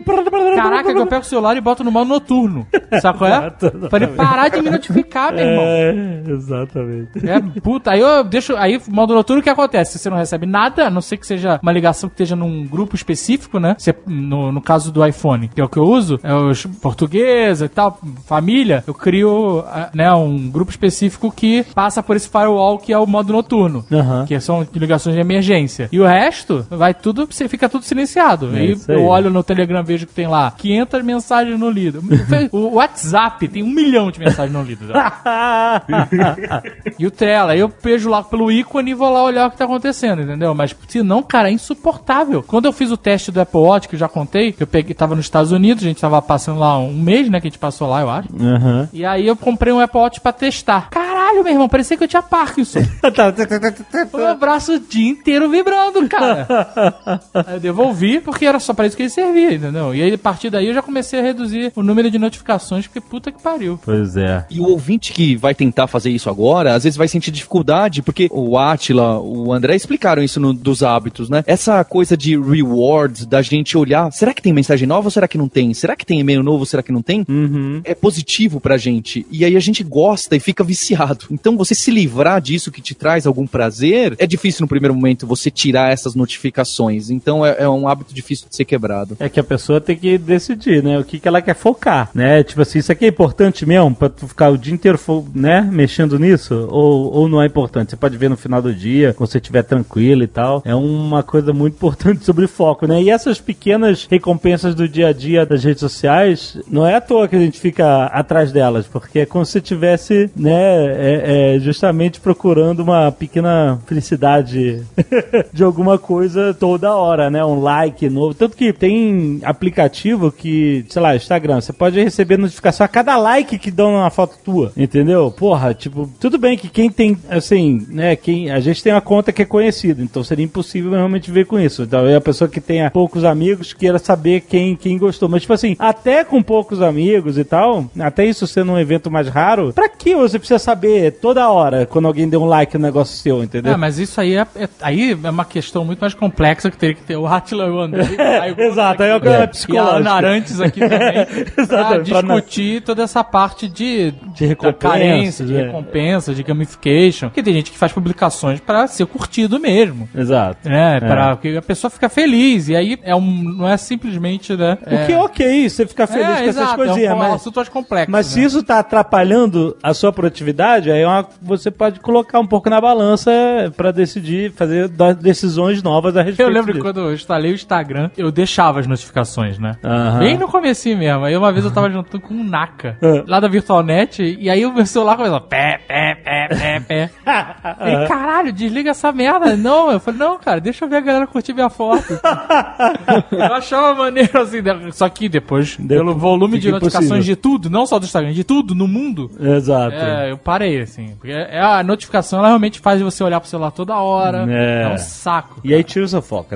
Speaker 3: Caraca, que eu pego o celular e boto no modo noturno. Sabe qual é? Pra ele parar de me notificar, meu irmão.
Speaker 2: É, exatamente.
Speaker 3: É, puta, aí eu deixo. Aí, modo noturno, o que acontece? Você não recebe nada, a não ser que seja uma ligação que esteja num grupo específico, né? Você, no, no caso do iPhone, que é o que eu uso, é os portugueses e tal, família, eu crio né, um grupo específico que passa por esse firewall que é o modo noturno.
Speaker 2: Aham.
Speaker 3: Que são ligações de emergência. E o resto vai tudo, você fica tudo silenciado.
Speaker 2: É
Speaker 3: aí. eu olho no Telegram, vejo que tem lá 500 mensagens não lidas. O WhatsApp tem um milhão de mensagens não lidas. E o Trello, aí eu vejo lá pelo ícone e vou lá olhar o que tá acontecendo, entendeu? Mas se não, cara, é insuportável. Quando eu fiz o teste do Apple Watch, que eu já contei, que eu peguei, tava nos Estados Unidos, a gente tava passando lá um mês, né, que a gente passou lá, eu acho.
Speaker 2: Aham.
Speaker 3: E aí eu comprei um Apple Watch pra testar. Caralho, meu irmão, parecia que eu tinha Parkinson. O meu braço o dia inteiro vibrando, cara. Aí eu devolvi, porque era só pra isso que ele servia, entendeu? E aí, a partir daí, eu já comecei a reduzir o número de notificações, porque puta que pariu.
Speaker 2: Pois é.
Speaker 4: E o ouvinte que vai tentar fazer isso agora, às vezes vai sentir dificuldade, porque o Atila, o André explicaram isso no- dos hábitos, né? Essa coisa de rewards, da gente olhar, será que tem mensagem nova ou será que não tem? Será que tem e-mail novo ou será que não tem?
Speaker 2: Uhum.
Speaker 4: É positivo pra gente. E aí a gente gosta e fica viciado. Então você se livrar disso que te traz algum prazer, é difícil no primeiro momento você tirar essas notificações. Então é, é um hábito difícil de ser quebrado.
Speaker 2: É que a pessoa tem que decidir, né? O que, que ela quer focar, né? Tipo assim, isso aqui é importante mesmo pra tu ficar o dia inteiro, né? Mexendo nisso? Ou, ou não é importante? Você pode ver no final do dia, quando você estiver tranquilo e tal. É uma coisa muito importante sobre foco, né? E essas pequenas recompensas do dia a dia das redes sociais, não é à toa que a gente fica atrás delas, porque é como se tivesse, né? é- é justamente procurando uma pequena felicidade de alguma coisa toda hora, né? Um like novo. Tanto que tem aplicativo que, sei lá, Instagram, você pode receber notificação a cada like que dão uma foto tua, entendeu? Porra, tipo, tudo bem que quem tem, assim, né, quem, a gente tem uma conta que é conhecida, então seria impossível realmente ver com isso. Então, é a pessoa que tenha poucos amigos queira saber quem, quem gostou. Mas, tipo assim, até com poucos amigos e tal, até isso sendo um evento mais raro, pra que você precisa saber toda hora quando alguém deu um like no negócio seu, entendeu?
Speaker 3: É, mas isso aí é, é- aí é uma questão muito mais complexa que teria que ter o Atila e o André.
Speaker 2: Exato, aí é o
Speaker 3: aqui,
Speaker 2: cara
Speaker 3: E a. Ana Arantes aqui também. pra
Speaker 2: pra
Speaker 3: discutir toda essa parte de,
Speaker 2: De
Speaker 3: da
Speaker 2: recompensas,
Speaker 3: carência, de
Speaker 2: é.
Speaker 3: recompensa, de gamification. Porque tem gente que faz publicações pra ser curtido mesmo.
Speaker 2: Exato.
Speaker 3: É, para que a pessoa fica feliz. E aí é um, não é simplesmente, né?
Speaker 2: O que é ok, você ficar feliz
Speaker 3: é,
Speaker 2: com essas
Speaker 3: exato,
Speaker 2: coisinhas,
Speaker 3: é um
Speaker 2: mas...
Speaker 3: assunto mais complexo.
Speaker 2: Mas se
Speaker 3: né?
Speaker 2: isso tá atrapalhando a sua produtividade, aí é uma- você pode colocar um pouco na balança pra decidir, fazer decisões novas a respeito
Speaker 3: Eu lembro que
Speaker 2: disso.
Speaker 3: quando eu instalei o Instagram, eu deixava as notificações, né?
Speaker 2: Aham.
Speaker 3: Bem no comecinho mesmo. Aí uma vez eu tava juntando com um Naka,
Speaker 2: Ah.
Speaker 3: lá da VirtualNet, e aí o meu celular começou pé, pé, pé, pé, pé. E caralho, desliga essa merda. Não, eu falei, não, cara, deixa eu ver a galera curtir minha foto. eu achava maneiro assim, né? só que depois, pelo volume de
Speaker 2: fica
Speaker 3: notificações
Speaker 2: impossível.
Speaker 3: de tudo, não só do Instagram, de tudo no mundo,
Speaker 2: Exato.
Speaker 3: é, eu parei, assim. Porque é, a notificação, ela realmente faz você olhar pro celular toda hora.
Speaker 2: É.
Speaker 3: É, um saco.
Speaker 2: E aí tira o seu foco,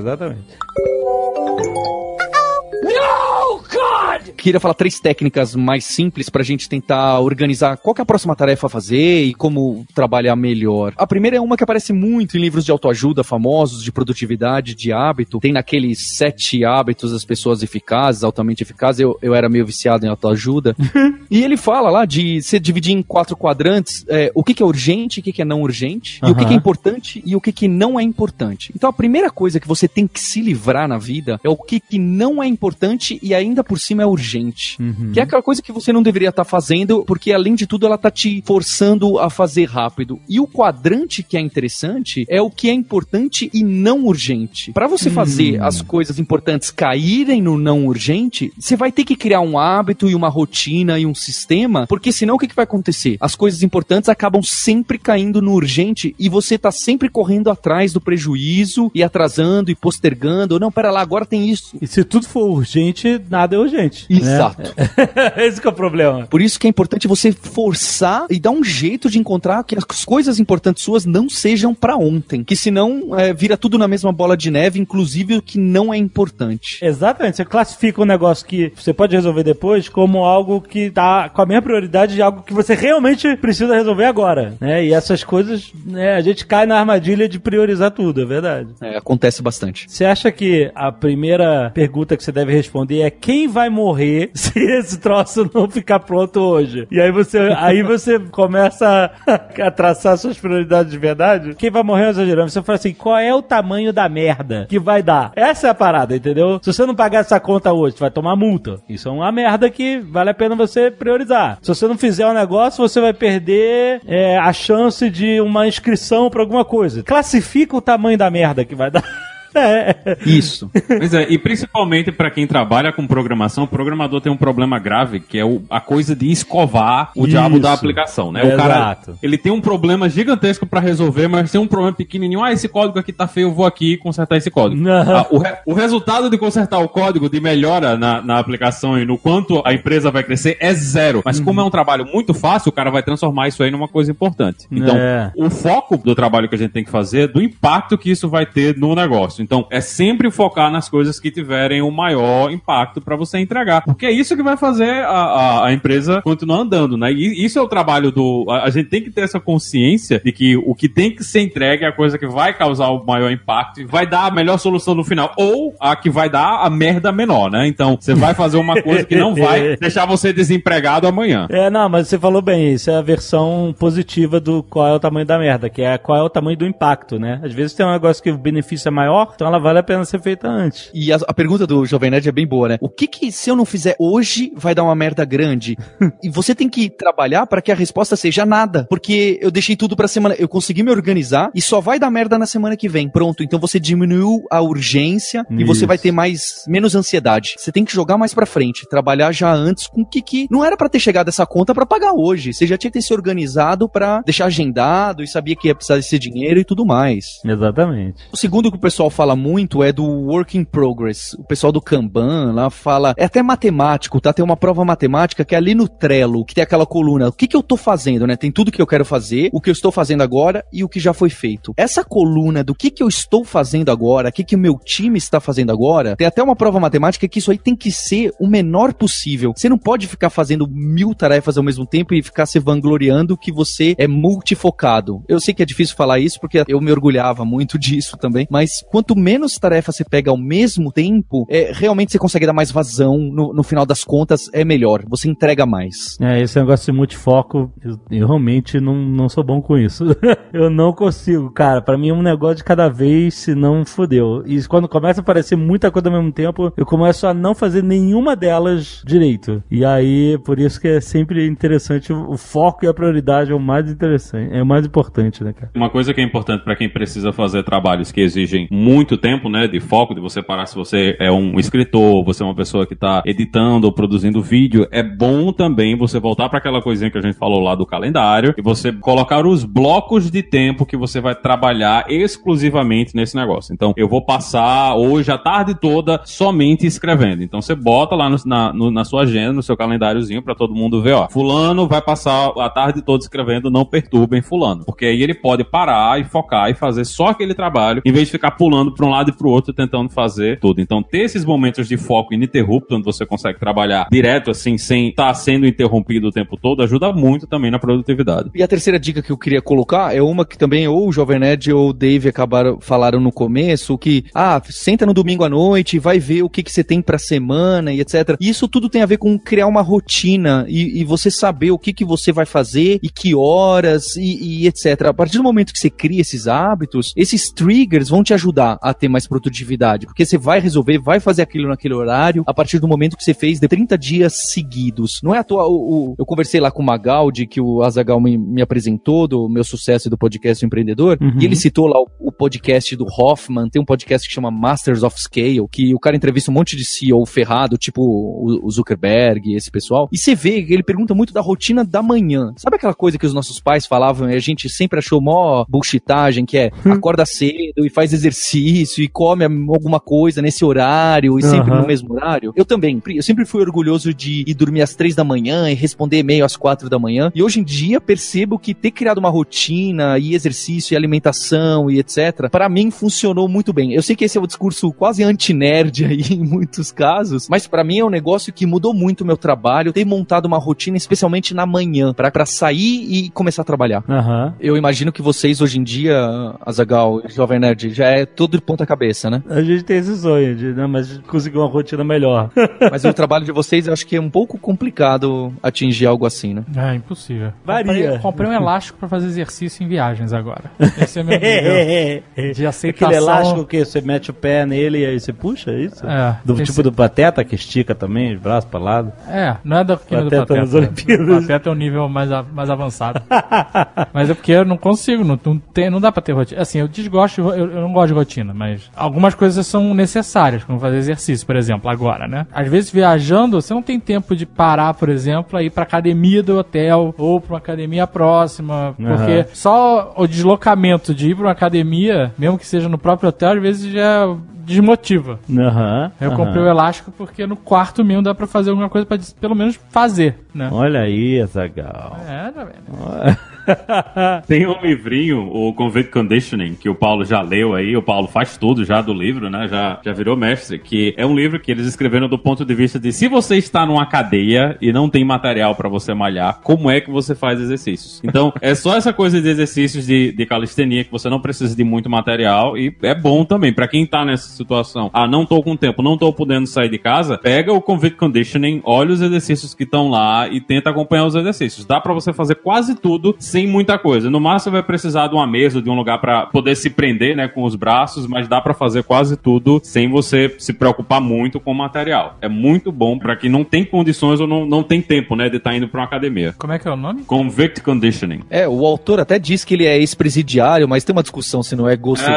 Speaker 2: exatamente.
Speaker 4: Queria falar três técnicas mais simples pra gente tentar organizar qual é a próxima tarefa a fazer e como trabalhar melhor. A primeira é uma que aparece muito em livros de autoajuda famosos, de produtividade, de hábito. Tem naqueles sete hábitos das pessoas eficazes, altamente eficazes. Eu, eu era meio viciado em autoajuda. e ele fala lá de se dividir em quatro quadrantes é, o que, que é urgente, o que, que é não urgente, e o que, que é importante e o que, que não é importante. Então a primeira coisa que você tem que se livrar na vida é o que, que não é importante e ainda por cima é urgente. Que é aquela coisa que você não deveria estar fazendo, porque além de tudo ela tá te forçando a fazer rápido. E o quadrante que é interessante é o que é importante e não urgente. Para você fazer as coisas importantes caírem no não urgente, você vai ter que criar um hábito e uma rotina e um sistema, porque senão o que, que vai acontecer? As coisas importantes acabam sempre caindo no urgente e você tá sempre correndo atrás do prejuízo e atrasando e postergando. Não, pera lá, agora tem isso.
Speaker 2: E se tudo for urgente, nada é urgente. Né?
Speaker 4: Exato.
Speaker 2: Esse que é o problema.
Speaker 4: Por isso que é importante você forçar e dar um jeito de encontrar que as coisas importantes suas não sejam pra ontem. Que senão é, vira tudo na mesma bola de neve, inclusive o que não é importante.
Speaker 2: Exatamente, você classifica um negócio que você pode resolver depois como algo que tá com a mesma prioridade de algo que você realmente precisa resolver agora, né? E essas coisas, né, a gente cai na armadilha de priorizar tudo, é verdade.
Speaker 4: É, acontece bastante.
Speaker 2: Você acha que a primeira pergunta que você deve responder é quem vai morrer morrer se esse troço não ficar pronto hoje. E aí você, aí você começa a, a traçar suas prioridades de verdade. Quem vai morrer é o exagerando. Você fala assim, qual é o tamanho da merda que vai dar? Essa é a parada, entendeu? Se você não pagar essa conta hoje, vai tomar multa. Isso é uma merda que vale a pena você priorizar. Se você não fizer um negócio, você vai perder é, a chance de uma inscrição para alguma coisa. Classifica o tamanho da merda que vai dar.
Speaker 4: É. Isso.
Speaker 5: Pois é, e principalmente para quem trabalha com programação, o programador tem um problema grave, que é o, a coisa de escovar o Isso. diabo da aplicação, né? O cara, Exato. ele tem um problema gigantesco para resolver, mas tem um problema pequenininho. Ah, esse código aqui tá feio, eu vou aqui consertar esse código. Ah, o, re, o, resultado de consertar o código, de melhora na, na aplicação e no quanto a empresa vai crescer é zero. Mas uhum. como é um trabalho muito fácil, o cara vai transformar isso aí numa coisa importante. Então, é. o foco do trabalho que a gente tem que fazer é do impacto que isso vai ter no negócio. Então, é sempre focar nas coisas que tiverem o maior impacto para você entregar. Porque é isso que vai fazer a, a, a, empresa continuar andando, né? E isso é o trabalho do. A, a, gente tem que ter essa consciência de que o que tem que ser entregue é a coisa que vai causar o maior impacto e vai dar a melhor solução no final. Ou a que vai dar a merda menor, né? Então, você vai fazer uma coisa que não vai deixar você desempregado amanhã.
Speaker 2: É, não, mas você falou bem, isso é a versão positiva do qual é o tamanho da merda, que é qual é o tamanho do impacto, né? Às vezes tem um negócio que o benefício é maior, então ela vale a pena ser feita antes.
Speaker 4: E a, a pergunta do Jovem Nerd é bem boa, né? O que que se eu não fizer hoje vai dar uma merda grande? e você tem que trabalhar para que a resposta seja nada, porque eu deixei tudo para semana, eu consegui me organizar e só vai dar merda na semana que vem. Pronto, então você diminuiu a urgência Isso. e você vai ter mais menos ansiedade. Você tem que jogar mais para frente, trabalhar já antes com o que que não era para ter chegado essa conta para pagar hoje. Você já tinha que ter se organizado para deixar agendado e sabia que ia precisar desse dinheiro e tudo mais.
Speaker 2: Exatamente.
Speaker 4: O segundo que o pessoal fala muito muito é do work in progress. O pessoal do Kanban lá fala, é até matemático, tá? Tem uma prova matemática que é ali no Trello, que tem aquela coluna, o que que eu tô fazendo, né? Tem tudo que eu quero fazer, o que eu estou fazendo agora e o que já foi feito. Essa coluna do que que eu estou fazendo agora, o que que o meu time está fazendo agora, tem até uma prova matemática que isso aí tem que ser o menor possível. Você não pode ficar fazendo mil tarefas ao mesmo tempo e ficar se vangloriando que você é multifocado. Eu sei que é difícil falar isso porque eu me orgulhava muito disso também, mas quanto menos duas tarefas você pega ao mesmo tempo, é, realmente você consegue dar mais vazão. No, no final das contas, é melhor. Você entrega mais.
Speaker 2: É, esse negócio de multifoco, eu, eu realmente não, não sou bom com isso. eu não consigo, cara. Para mim é um negócio de cada vez, se não fodeu. E quando começa a aparecer muita coisa ao mesmo tempo, eu começo a não fazer nenhuma delas direito. E aí, por isso que é sempre interessante o foco e a prioridade é o mais interessante, é o mais importante, né, cara?
Speaker 5: Uma coisa que é importante para quem precisa fazer trabalhos que exigem muito tempo tempo, né, de foco, de você parar se você é um escritor, você é uma pessoa que está editando ou produzindo vídeo, é bom também você voltar para aquela coisinha que a gente falou lá do calendário e você colocar os blocos de tempo que você vai trabalhar exclusivamente nesse negócio. Então, eu vou passar hoje a tarde toda somente escrevendo. Então, você bota lá no, na, no, na sua agenda, no seu calendáriozinho, para todo mundo ver, ó, fulano vai passar a tarde toda escrevendo, não perturbem fulano. Porque aí ele pode parar e focar e fazer só aquele trabalho, em vez de ficar pulando para um lado pro outro tentando fazer tudo. Então, ter esses momentos de foco ininterrupto, onde você consegue trabalhar direto, assim, sem estar tá sendo interrompido o tempo todo, ajuda muito também na produtividade.
Speaker 4: E a terceira dica que eu queria colocar é uma que também ou o Jovem Nerd ou o Dave acabaram, falaram no começo, que, ah, senta no domingo à noite e vai ver o que, que você tem pra semana e etc. E isso tudo tem a ver com criar uma rotina e, e você saber o que, que você vai fazer e que horas e, e etc. A partir do momento que você cria esses hábitos, esses triggers vão te ajudar a ter mais produtividade, porque você vai resolver, vai fazer aquilo naquele horário a partir do momento que você fez de 30 dias seguidos. Não é à toa, o, o, eu conversei lá com o Magaldi, que o Azagal me, me, apresentou, do meu sucesso do podcast Empreendedor, uhum. e ele citou lá o, o, podcast do Hoffman, tem um podcast que chama Masters of Scale, que o cara entrevista um monte de CEO ferrado, tipo o, o Zuckerberg, esse pessoal, e você vê que ele pergunta muito da rotina da manhã. Sabe aquela coisa que os nossos pais falavam e a gente sempre achou mó bullshitagem, que é hum. acorda cedo e faz exercício e come alguma coisa nesse horário e sempre no mesmo horário. Eu também. Eu sempre fui orgulhoso de ir dormir às três da manhã e responder e-mail às quatro da manhã. E hoje em dia percebo que ter criado uma rotina e exercício e alimentação e etc. Pra mim funcionou muito bem. Eu sei que esse é o discurso quase anti-nerd aí em muitos casos, mas pra mim é um negócio que mudou muito o meu trabalho. Ter montado uma rotina, especialmente na manhã, pra, pra sair e começar a trabalhar.
Speaker 2: Aham.
Speaker 4: Eu imagino que vocês hoje em dia, Azagal, Jovem Nerd, já é tudo de ponta cabeça, né?
Speaker 2: A gente tem esse sonho de, né, mas conseguir uma rotina melhor.
Speaker 4: Mas o trabalho de vocês, eu acho que é um pouco complicado atingir algo assim, né?
Speaker 3: É impossível.
Speaker 2: Varia.
Speaker 3: Comprei, comprei um elástico pra fazer exercício em viagens agora. Esse é meu nível de aceitação.
Speaker 2: Aquele elástico que você mete o pé nele e aí você puxa, é isso?
Speaker 3: É.
Speaker 2: Do
Speaker 3: Esse-
Speaker 2: tipo do pateta que estica também, os braços pra lado.
Speaker 3: É, não é daquele do
Speaker 2: Pateta
Speaker 3: Pateta.
Speaker 2: nas Olimpíadas.
Speaker 3: O Pateta é um nível mais, a- mais avançado. mas é porque eu não consigo, não, não, tem, não dá pra ter rotina. Assim, eu desgosto, eu, eu não gosto de rotina, mas algumas coisas são necessárias, como fazer exercício, por exemplo, agora, né? Às vezes viajando, você não tem tempo de parar, por exemplo, ir pra academia do hotel ou pra uma academia próxima, porque
Speaker 2: Aham.
Speaker 3: só o deslocamento de ir pra uma academia, mesmo que seja no próprio hotel, às vezes já desmotiva.
Speaker 2: Aham.
Speaker 3: Eu
Speaker 2: aham.
Speaker 3: comprei o elástico porque no quarto mesmo dá pra fazer alguma coisa pra pelo menos fazer, né?
Speaker 2: Olha aí, Azagal.
Speaker 3: É, tá vendo?
Speaker 5: Tem um livrinho, o Convict Conditioning, que o Paulo já leu aí, o Paulo faz tudo já do livro, né? Já, já virou mestre, que é um livro que eles escreveram do ponto de vista de se você está numa cadeia e não tem material pra você malhar, como é que você faz exercícios? Então, é só essa coisa de exercícios de, de calistenia que você não precisa de muito material e é bom também pra quem tá nessa situação. Ah, não tô com tempo, não tô podendo sair de casa, pega o Convict Conditioning, olha os exercícios que estão lá e tenta acompanhar os exercícios. Dá pra você fazer quase tudo sem muita coisa. No máximo você vai precisar de uma mesa, de um lugar pra poder se prender, né, com os braços, mas dá pra fazer quase tudo sem você se preocupar muito com o material. É muito bom pra quem não tem condições ou não, não tem tempo, né, de estar indo pra uma academia.
Speaker 3: Como é que é o nome?
Speaker 5: Convict Conditioning.
Speaker 4: É, o autor até diz que ele é ex-presidiário, mas tem uma discussão se não é Ghost
Speaker 5: É,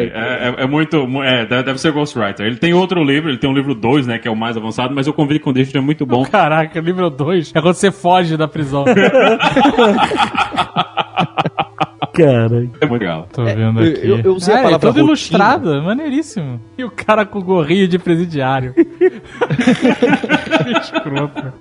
Speaker 4: Rider.
Speaker 5: é, é muito. mu- É, deve ser Ghostwriter. Ele tem outro livro, ele tem um livro 2, né? Que é o mais avançado, mas o Convict Condition é muito bom.
Speaker 3: Caraca, nível 2 é quando você foge da prisão.
Speaker 2: Cara.
Speaker 5: É muito legal.
Speaker 3: Tô vendo aqui.
Speaker 4: eu- eu usei a
Speaker 3: Ah,
Speaker 4: palavra
Speaker 3: é todo
Speaker 4: rotina.
Speaker 3: ilustrado, maneiríssimo. E o cara com o gorrinho de presidiário. Escroto.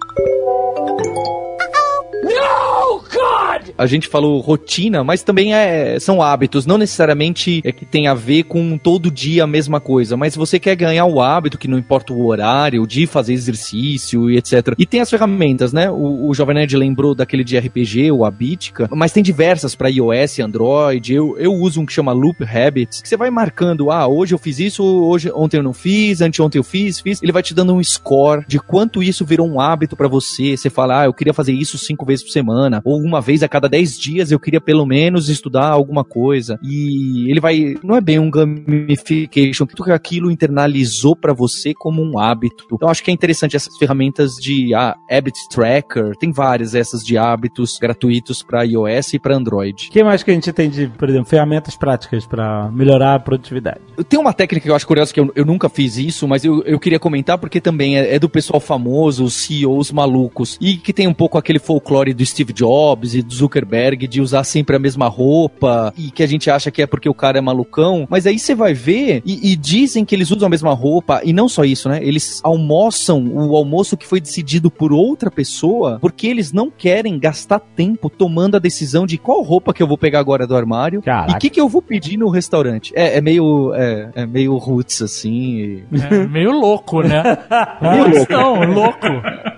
Speaker 4: A gente falou rotina, mas também é, são hábitos. Não necessariamente é que tem a ver com todo dia a mesma coisa, mas você quer ganhar o hábito, que não importa o horário, de fazer exercício e etc. E tem as ferramentas, né? O, o Jovem Nerd lembrou daquele de RPG, o Abitica, mas tem diversas para iOS, Android. Eu, eu uso um que chama Loop Habits, que você vai marcando, ah, hoje eu fiz isso, hoje ontem eu não fiz, anteontem eu fiz, fiz. Ele vai te dando um score de quanto isso virou um hábito para você. Você fala, ah, eu queria fazer isso cinco vezes por semana, ou uma vez a cada dez dias eu queria pelo menos estudar alguma coisa. E ele vai, não é bem um gamification, que aquilo internalizou para você como um hábito. Então acho que é interessante essas ferramentas de ah, Habit Tracker, tem várias essas de hábitos gratuitos para iOS e para Android.
Speaker 2: O que mais que a gente tem de, por exemplo, ferramentas práticas pra melhorar a produtividade?
Speaker 4: Tem uma técnica que eu acho curiosa, que eu, eu nunca fiz isso, mas eu, eu queria comentar porque também é, é do pessoal famoso, os CEOs malucos, e que tem um pouco aquele folclore do Steve Jobs e do Zuckerberg de usar sempre a mesma roupa, e que a gente acha que é porque o cara é malucão, mas aí você vai ver, e, e dizem que eles usam a mesma roupa, e não só isso, né? Eles almoçam o almoço que foi decidido por outra pessoa, porque eles não querem gastar tempo tomando a decisão de qual roupa que eu vou pegar agora do armário,
Speaker 2: Caraca.
Speaker 4: e o que, que eu vou pedir no restaurante? É, é meio. É, é meio roots, assim. e-
Speaker 3: É meio louco, né?
Speaker 4: Meio louco.
Speaker 3: Não, louco.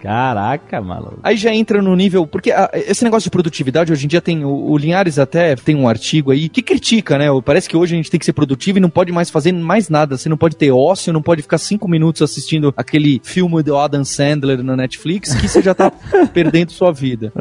Speaker 2: Caraca, maluco.
Speaker 4: Aí já entra no nível. Porque ah, esse negócio de produtividade, hoje em dia tem. O, o Linhares até tem um artigo aí que critica, né? Parece que hoje a gente tem que ser produtivo e não pode mais fazer mais nada. Você não pode ter ócio, não pode ficar cinco minutos assistindo aquele filme do Adam Sandler na Netflix que você já tá perdendo sua vida.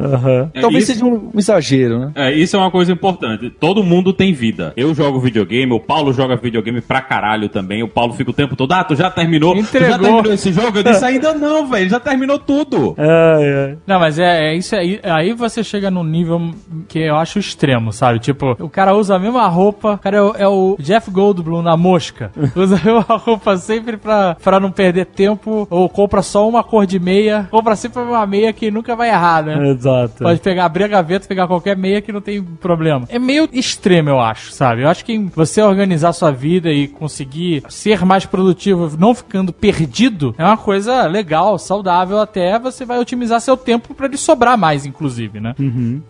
Speaker 5: É,
Speaker 4: Talvez
Speaker 5: isso-
Speaker 4: seja um exagero, né?
Speaker 5: É, isso é uma coisa importante. Todo mundo tem vida. Eu jogo videogame, o Paulo joga videogame pra caralho também. O Paulo fica o tempo todo, ah, tu já terminou? Tu já
Speaker 3: Entregou.
Speaker 5: terminou esse jogo? Eu disse, ainda não, velho, já terminou tudo.
Speaker 2: Ai, ai.
Speaker 3: Não, mas é, é isso aí. Aí você chega num nível que eu acho extremo, sabe? Tipo, o cara usa a mesma roupa, o cara é o, é o Jeff Goldblum na mosca. Usa a mesma roupa sempre pra, pra não perder tempo, ou compra só uma cor de meia, compra sempre uma meia que nunca vai errar, né?
Speaker 2: Exato.
Speaker 3: Pode pegar, abrir a gaveta, pegar qualquer meia que não tem problema. É meio extremo, eu acho, sabe? Eu acho que você organizar sua vida e conseguir ser mais produtivo, não ficando perdido, é uma coisa legal, saudável até. Você vai otimizar seu tempo pra ele sobrar mais, inclusive, né?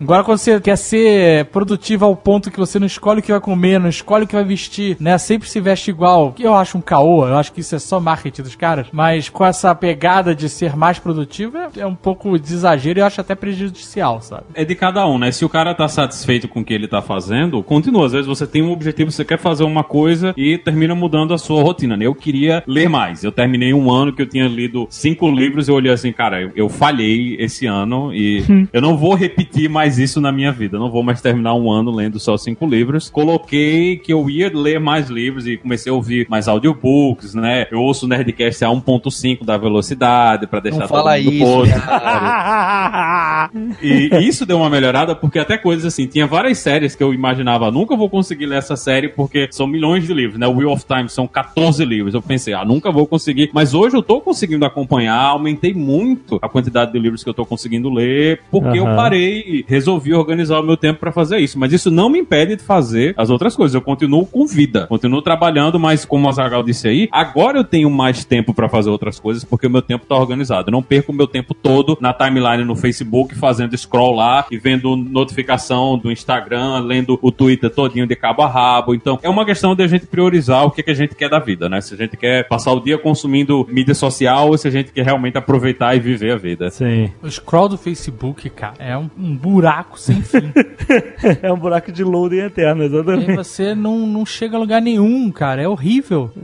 Speaker 3: Agora, quando você quer ser produtivo ao ponto que você não escolhe o que vai comer, não escolhe o que vai vestir, né? Sempre se veste igual, que eu acho um caô, eu acho que isso é só marketing dos caras, mas com essa pegada de ser mais produtivo é, é um pouco de exagero e eu acho até prejudicial, sabe?
Speaker 5: É de cada um, né? Se o cara tá satisfeito com o que ele tá fazendo, continua. Às vezes você tem um objetivo, você quer fazer uma coisa e termina mudando a sua rotina, né? Eu queria ler mais. Eu terminei um ano que eu tinha lido cinco livros e eu olhei assim, cara, eu, eu falhei esse ano e eu não vou repetir mais isso na minha vida. Eu não vou mais terminar um ano lendo só cinco livros. Coloquei que eu ia ler mais livros e comecei a ouvir mais audiobooks, né? Eu ouço o Nerdcast a 1.5 da velocidade pra deixar
Speaker 4: Não fala
Speaker 5: todo mundo
Speaker 4: isso.
Speaker 5: E isso deu uma melhorada porque até coisas assim, tinha várias séries que eu imaginava, nunca vou conseguir ler essa série porque são milhões de livros, né? O Wheel of Time são 14 livros. Eu pensei, ah, nunca vou conseguir. Mas hoje eu tô conseguindo acompanhar, aumentei muito a quantidade de livros que eu tô conseguindo ler porque eu
Speaker 2: Aham.
Speaker 5: parei e resolvi organizar o meu tempo pra fazer isso. Mas isso não me impede de fazer as outras coisas. Eu continuo com vida, continuo trabalhando, mas como a Zagal disse aí, agora eu tenho mais tempo pra fazer outras coisas porque o meu tempo tá organizado. Eu não perco o meu tempo todo na timeline no Facebook fazendo scroll lá e vendo notificação do Instagram, lendo o Twitter todinho de cabo a rabo. Então, é uma questão de a gente priorizar o que, que a gente quer da vida, né? Se a gente quer passar o dia consumindo mídia social ou se a gente quer realmente aproveitar e viver a vida.
Speaker 2: Sim.
Speaker 3: O scroll do Facebook, cara, é um, um buraco sem fim.
Speaker 2: É um buraco de loading eterno,
Speaker 3: e
Speaker 2: exatamente.
Speaker 3: aí você não, não chega a lugar nenhum, cara. É horrível.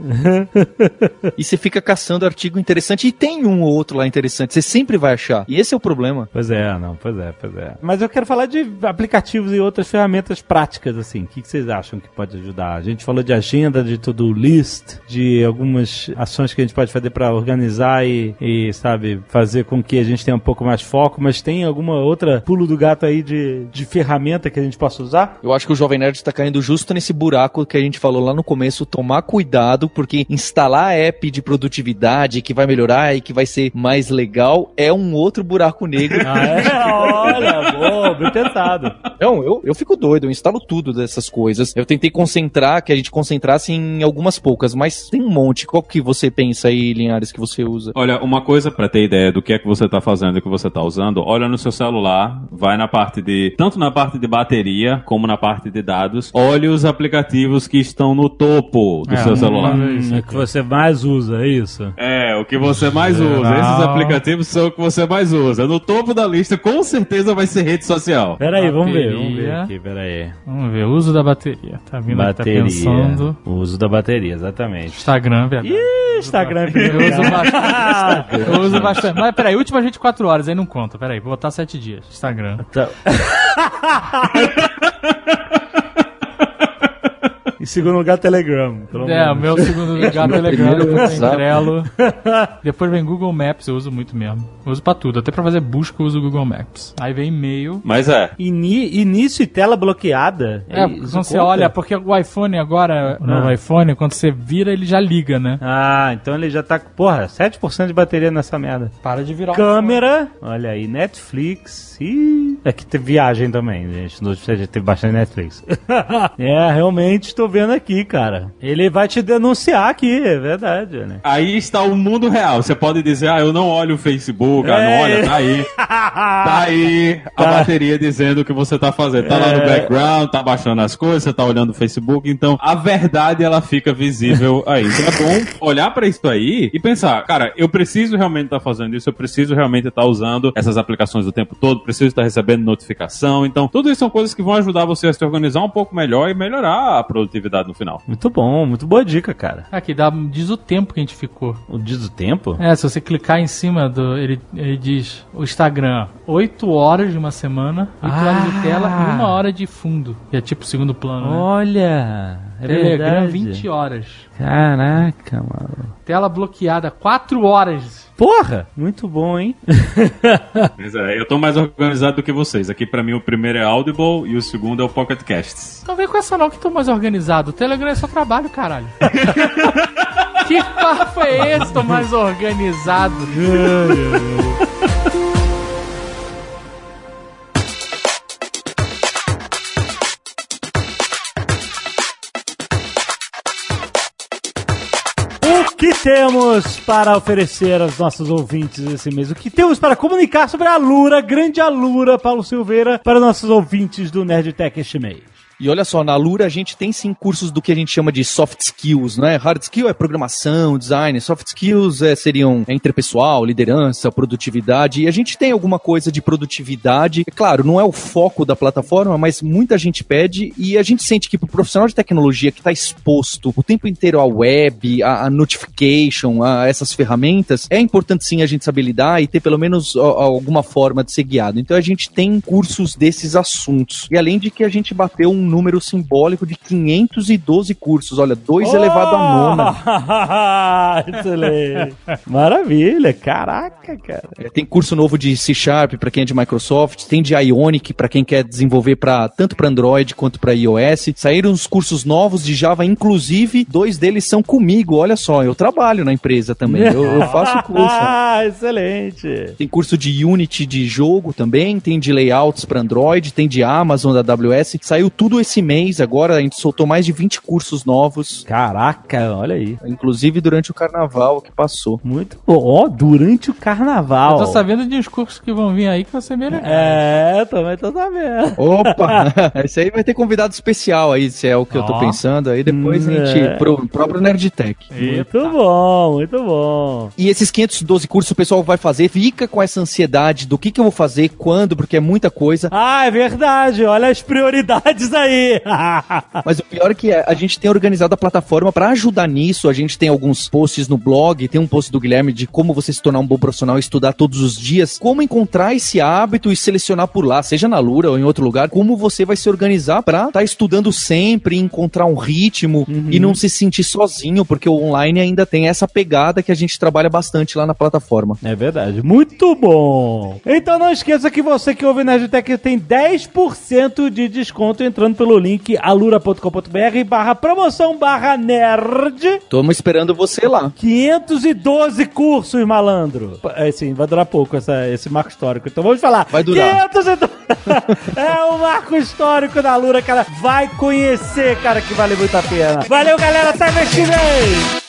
Speaker 4: E você fica caçando artigo interessante e tem um ou outro lá interessante. Você sempre vai achar. E esse é o problema.
Speaker 2: Pois é, não, pois é, pois é. Mas eu quero falar de aplicativos e outras ferramentas práticas, assim. O que, que vocês acham que pode ajudar? A gente falou de agenda, de to-do list, de algumas ações que a gente pode fazer para organizar e, e, sabe, fazer com que a gente tenha um pouco mais foco, mas tem alguma outra pulo do gato aí de, de ferramenta que a gente possa usar?
Speaker 4: Eu acho que o Jovem Nerd está caindo justo nesse buraco que a gente falou lá no começo. Tomar cuidado, porque instalar app de produtividade que vai melhorar e que vai ser mais legal é um outro buraco negro.
Speaker 2: Ah, é? Olha, boa, bem pensado.
Speaker 4: Não, eu, eu fico doido, eu instalo tudo dessas coisas. Eu tentei concentrar, que a gente concentrasse em algumas poucas, mas tem um monte. Qual que você pensa aí, Linhares, que você usa?
Speaker 5: Olha, uma coisa pra ter ideia do que é que você tá fazendo e que você tá usando, olha no seu celular, vai na parte de, tanto na parte de bateria como na parte de dados, olhe os aplicativos que estão no topo do
Speaker 3: É,
Speaker 5: seu celular.
Speaker 2: Hum, é que você mais usa, é isso?
Speaker 5: É, o que você mais
Speaker 3: Geral.
Speaker 5: usa. Esses aplicativos são o que você mais usa. No topo da lista, com certeza vai ser rede social.
Speaker 2: Peraí, vamos ver, vamos ver aqui, peraí.
Speaker 3: Vamos ver, uso da bateria. Tá vindo aqui, tá
Speaker 2: Bateria.
Speaker 3: pensando.
Speaker 2: O uso da bateria, exatamente.
Speaker 3: Instagram, verdade.
Speaker 2: Ih, Instagram em primeiro
Speaker 3: Eu uso bastante. Eu uso bastante. Mas peraí, última 24 horas, aí não conta. Peraí, vou botar 7 dias. Instagram.
Speaker 2: Tá. Em segundo lugar, Telegram. pelo
Speaker 3: É, o meu segundo lugar
Speaker 4: Meu
Speaker 3: Telegram, depois vem. Trello. Depois vem Google Maps, eu uso muito mesmo. Eu uso pra tudo, até pra fazer busca eu uso o Google Maps. Aí vem e-mail.
Speaker 5: Mas é.
Speaker 2: Ini- início e tela bloqueada.
Speaker 3: É, quando você
Speaker 2: conta?
Speaker 3: olha, porque o iPhone agora, o novo
Speaker 2: Ah.
Speaker 3: iPhone, quando você vira, ele já liga, né?
Speaker 2: Ah, então ele já tá. Porra, 7% de bateria nessa merda.
Speaker 3: Para de virar o
Speaker 2: Câmera, olha aí, Netflix. Ih, é que teve viagem também, gente. No dia teve bastante Netflix. é, realmente tô vendo aqui, cara. Ele vai te denunciar aqui, é verdade, né?
Speaker 5: Aí está o mundo real. Você pode dizer, ah, eu não olho o Facebook, ah, não
Speaker 2: É.
Speaker 5: olha, tá aí. Tá aí a
Speaker 2: Tá.
Speaker 5: bateria dizendo o que você tá fazendo. Tá lá no
Speaker 2: É.
Speaker 5: background, tá baixando as coisas, você tá olhando o Facebook. Então, a verdade, ela fica visível aí. Então é bom olhar pra isso aí e pensar, cara, eu preciso realmente estar fazendo isso, eu preciso realmente estar usando essas aplicações o tempo todo, preciso estar recebendo notificação. Então, tudo isso são coisas que vão ajudar você a se organizar um pouco melhor e melhorar a produtividade no final.
Speaker 2: Muito bom, muito boa dica, cara.
Speaker 3: Aqui dá, diz o tempo que a gente ficou.
Speaker 2: O diz o tempo?
Speaker 3: É, se você clicar em cima do. Ele, ele diz o Instagram, 8 horas de uma semana, 8 horas de
Speaker 2: Ah.
Speaker 3: tela e uma hora de fundo. Que é tipo segundo plano, né?
Speaker 2: Olha, é
Speaker 3: Telegram,
Speaker 2: verdade.
Speaker 3: 20 horas.
Speaker 2: Caraca, mano.
Speaker 3: Tela bloqueada, 4 horas.
Speaker 2: Porra, muito bom, hein?
Speaker 5: Mas é, eu tô mais organizado do que vocês. Aqui pra mim o primeiro é Audible e o segundo é o Pocket Casts.
Speaker 3: Não vem com essa não que tô mais organizado. O Telegram é só trabalho, caralho. que papo é esse? Tô mais organizado.
Speaker 2: Temos para oferecer aos nossos ouvintes esse mês? O que temos para comunicar sobre a Lura, grande Alura, Paulo Silveira, para nossos ouvintes do Nerdtech este mês?
Speaker 4: E olha só, na Lura a gente tem sim cursos do que a gente chama de soft skills, né? Hard skill é programação, design, soft skills é, seriam é, interpessoal, liderança, produtividade. E a gente tem alguma coisa de produtividade. É claro, não é o foco da plataforma, mas muita gente pede e a gente sente que para o profissional de tecnologia que está exposto o tempo inteiro à web, a, notification, a essas ferramentas, é importante sim a gente saber lidar e ter pelo menos alguma forma de ser guiado. Então a gente tem cursos desses assuntos. E além de que a gente bateu um número simbólico de 512 cursos. Olha, 2 oh! elevado a
Speaker 2: nona. Excelente. Maravilha, caraca, cara.
Speaker 4: É, tem curso novo de C Sharp para quem é de Microsoft, tem de Ionic para quem quer desenvolver para tanto para Android quanto para iOS. Saíram os cursos novos de Java, inclusive dois deles são comigo. Olha só, eu trabalho na empresa também. Eu, eu faço curso.
Speaker 2: Ah, excelente.
Speaker 4: Tem curso de Unity de jogo também, tem de layouts para Android, tem de Amazon da AWS. Saiu tudo esse mês agora, a gente soltou mais de 20 cursos novos.
Speaker 2: Caraca, olha aí.
Speaker 4: Inclusive durante o carnaval que passou.
Speaker 2: Muito bom. Ó, oh, durante o carnaval.
Speaker 3: Eu tô sabendo de uns cursos que vão vir aí que vai ser bem legal.
Speaker 2: É, também tô sabendo.
Speaker 4: Opa! Esse aí vai ter convidado especial aí, se é o que oh. eu tô pensando. Aí depois hum, a gente, é. pro próprio Nerdtech.
Speaker 2: Muito bom, muito bom.
Speaker 4: E esses 512 cursos o pessoal vai fazer, fica com essa ansiedade do que que eu vou fazer, quando, porque é muita coisa.
Speaker 2: Ah, é verdade. Olha as prioridades aí aí.
Speaker 4: Mas o pior é que a gente tem organizado a plataforma para ajudar nisso. A gente tem alguns posts no blog, tem um post do Guilherme de como você se tornar um bom profissional e estudar todos os dias, como encontrar esse hábito e selecionar por lá, seja na Lura ou em outro lugar, como você vai se organizar para estar tá estudando sempre, encontrar um ritmo uhum. e não se sentir sozinho, porque o online ainda tem essa pegada que a gente trabalha bastante lá na plataforma.
Speaker 2: É verdade. Muito bom. Então não esqueça que você que ouve Nerdtech tem 10% de desconto entrando pelo link alura.com.br barra promoção barra nerd.
Speaker 4: Tamo esperando você lá.
Speaker 2: 512 cursos, malandro. É sim, vai durar pouco essa, esse marco histórico. Então vamos falar.
Speaker 4: Vai durar.
Speaker 2: 512... é o marco histórico da Alura, cara. Vai conhecer, cara, que vale muito a pena. Valeu, galera. Até mês que vem.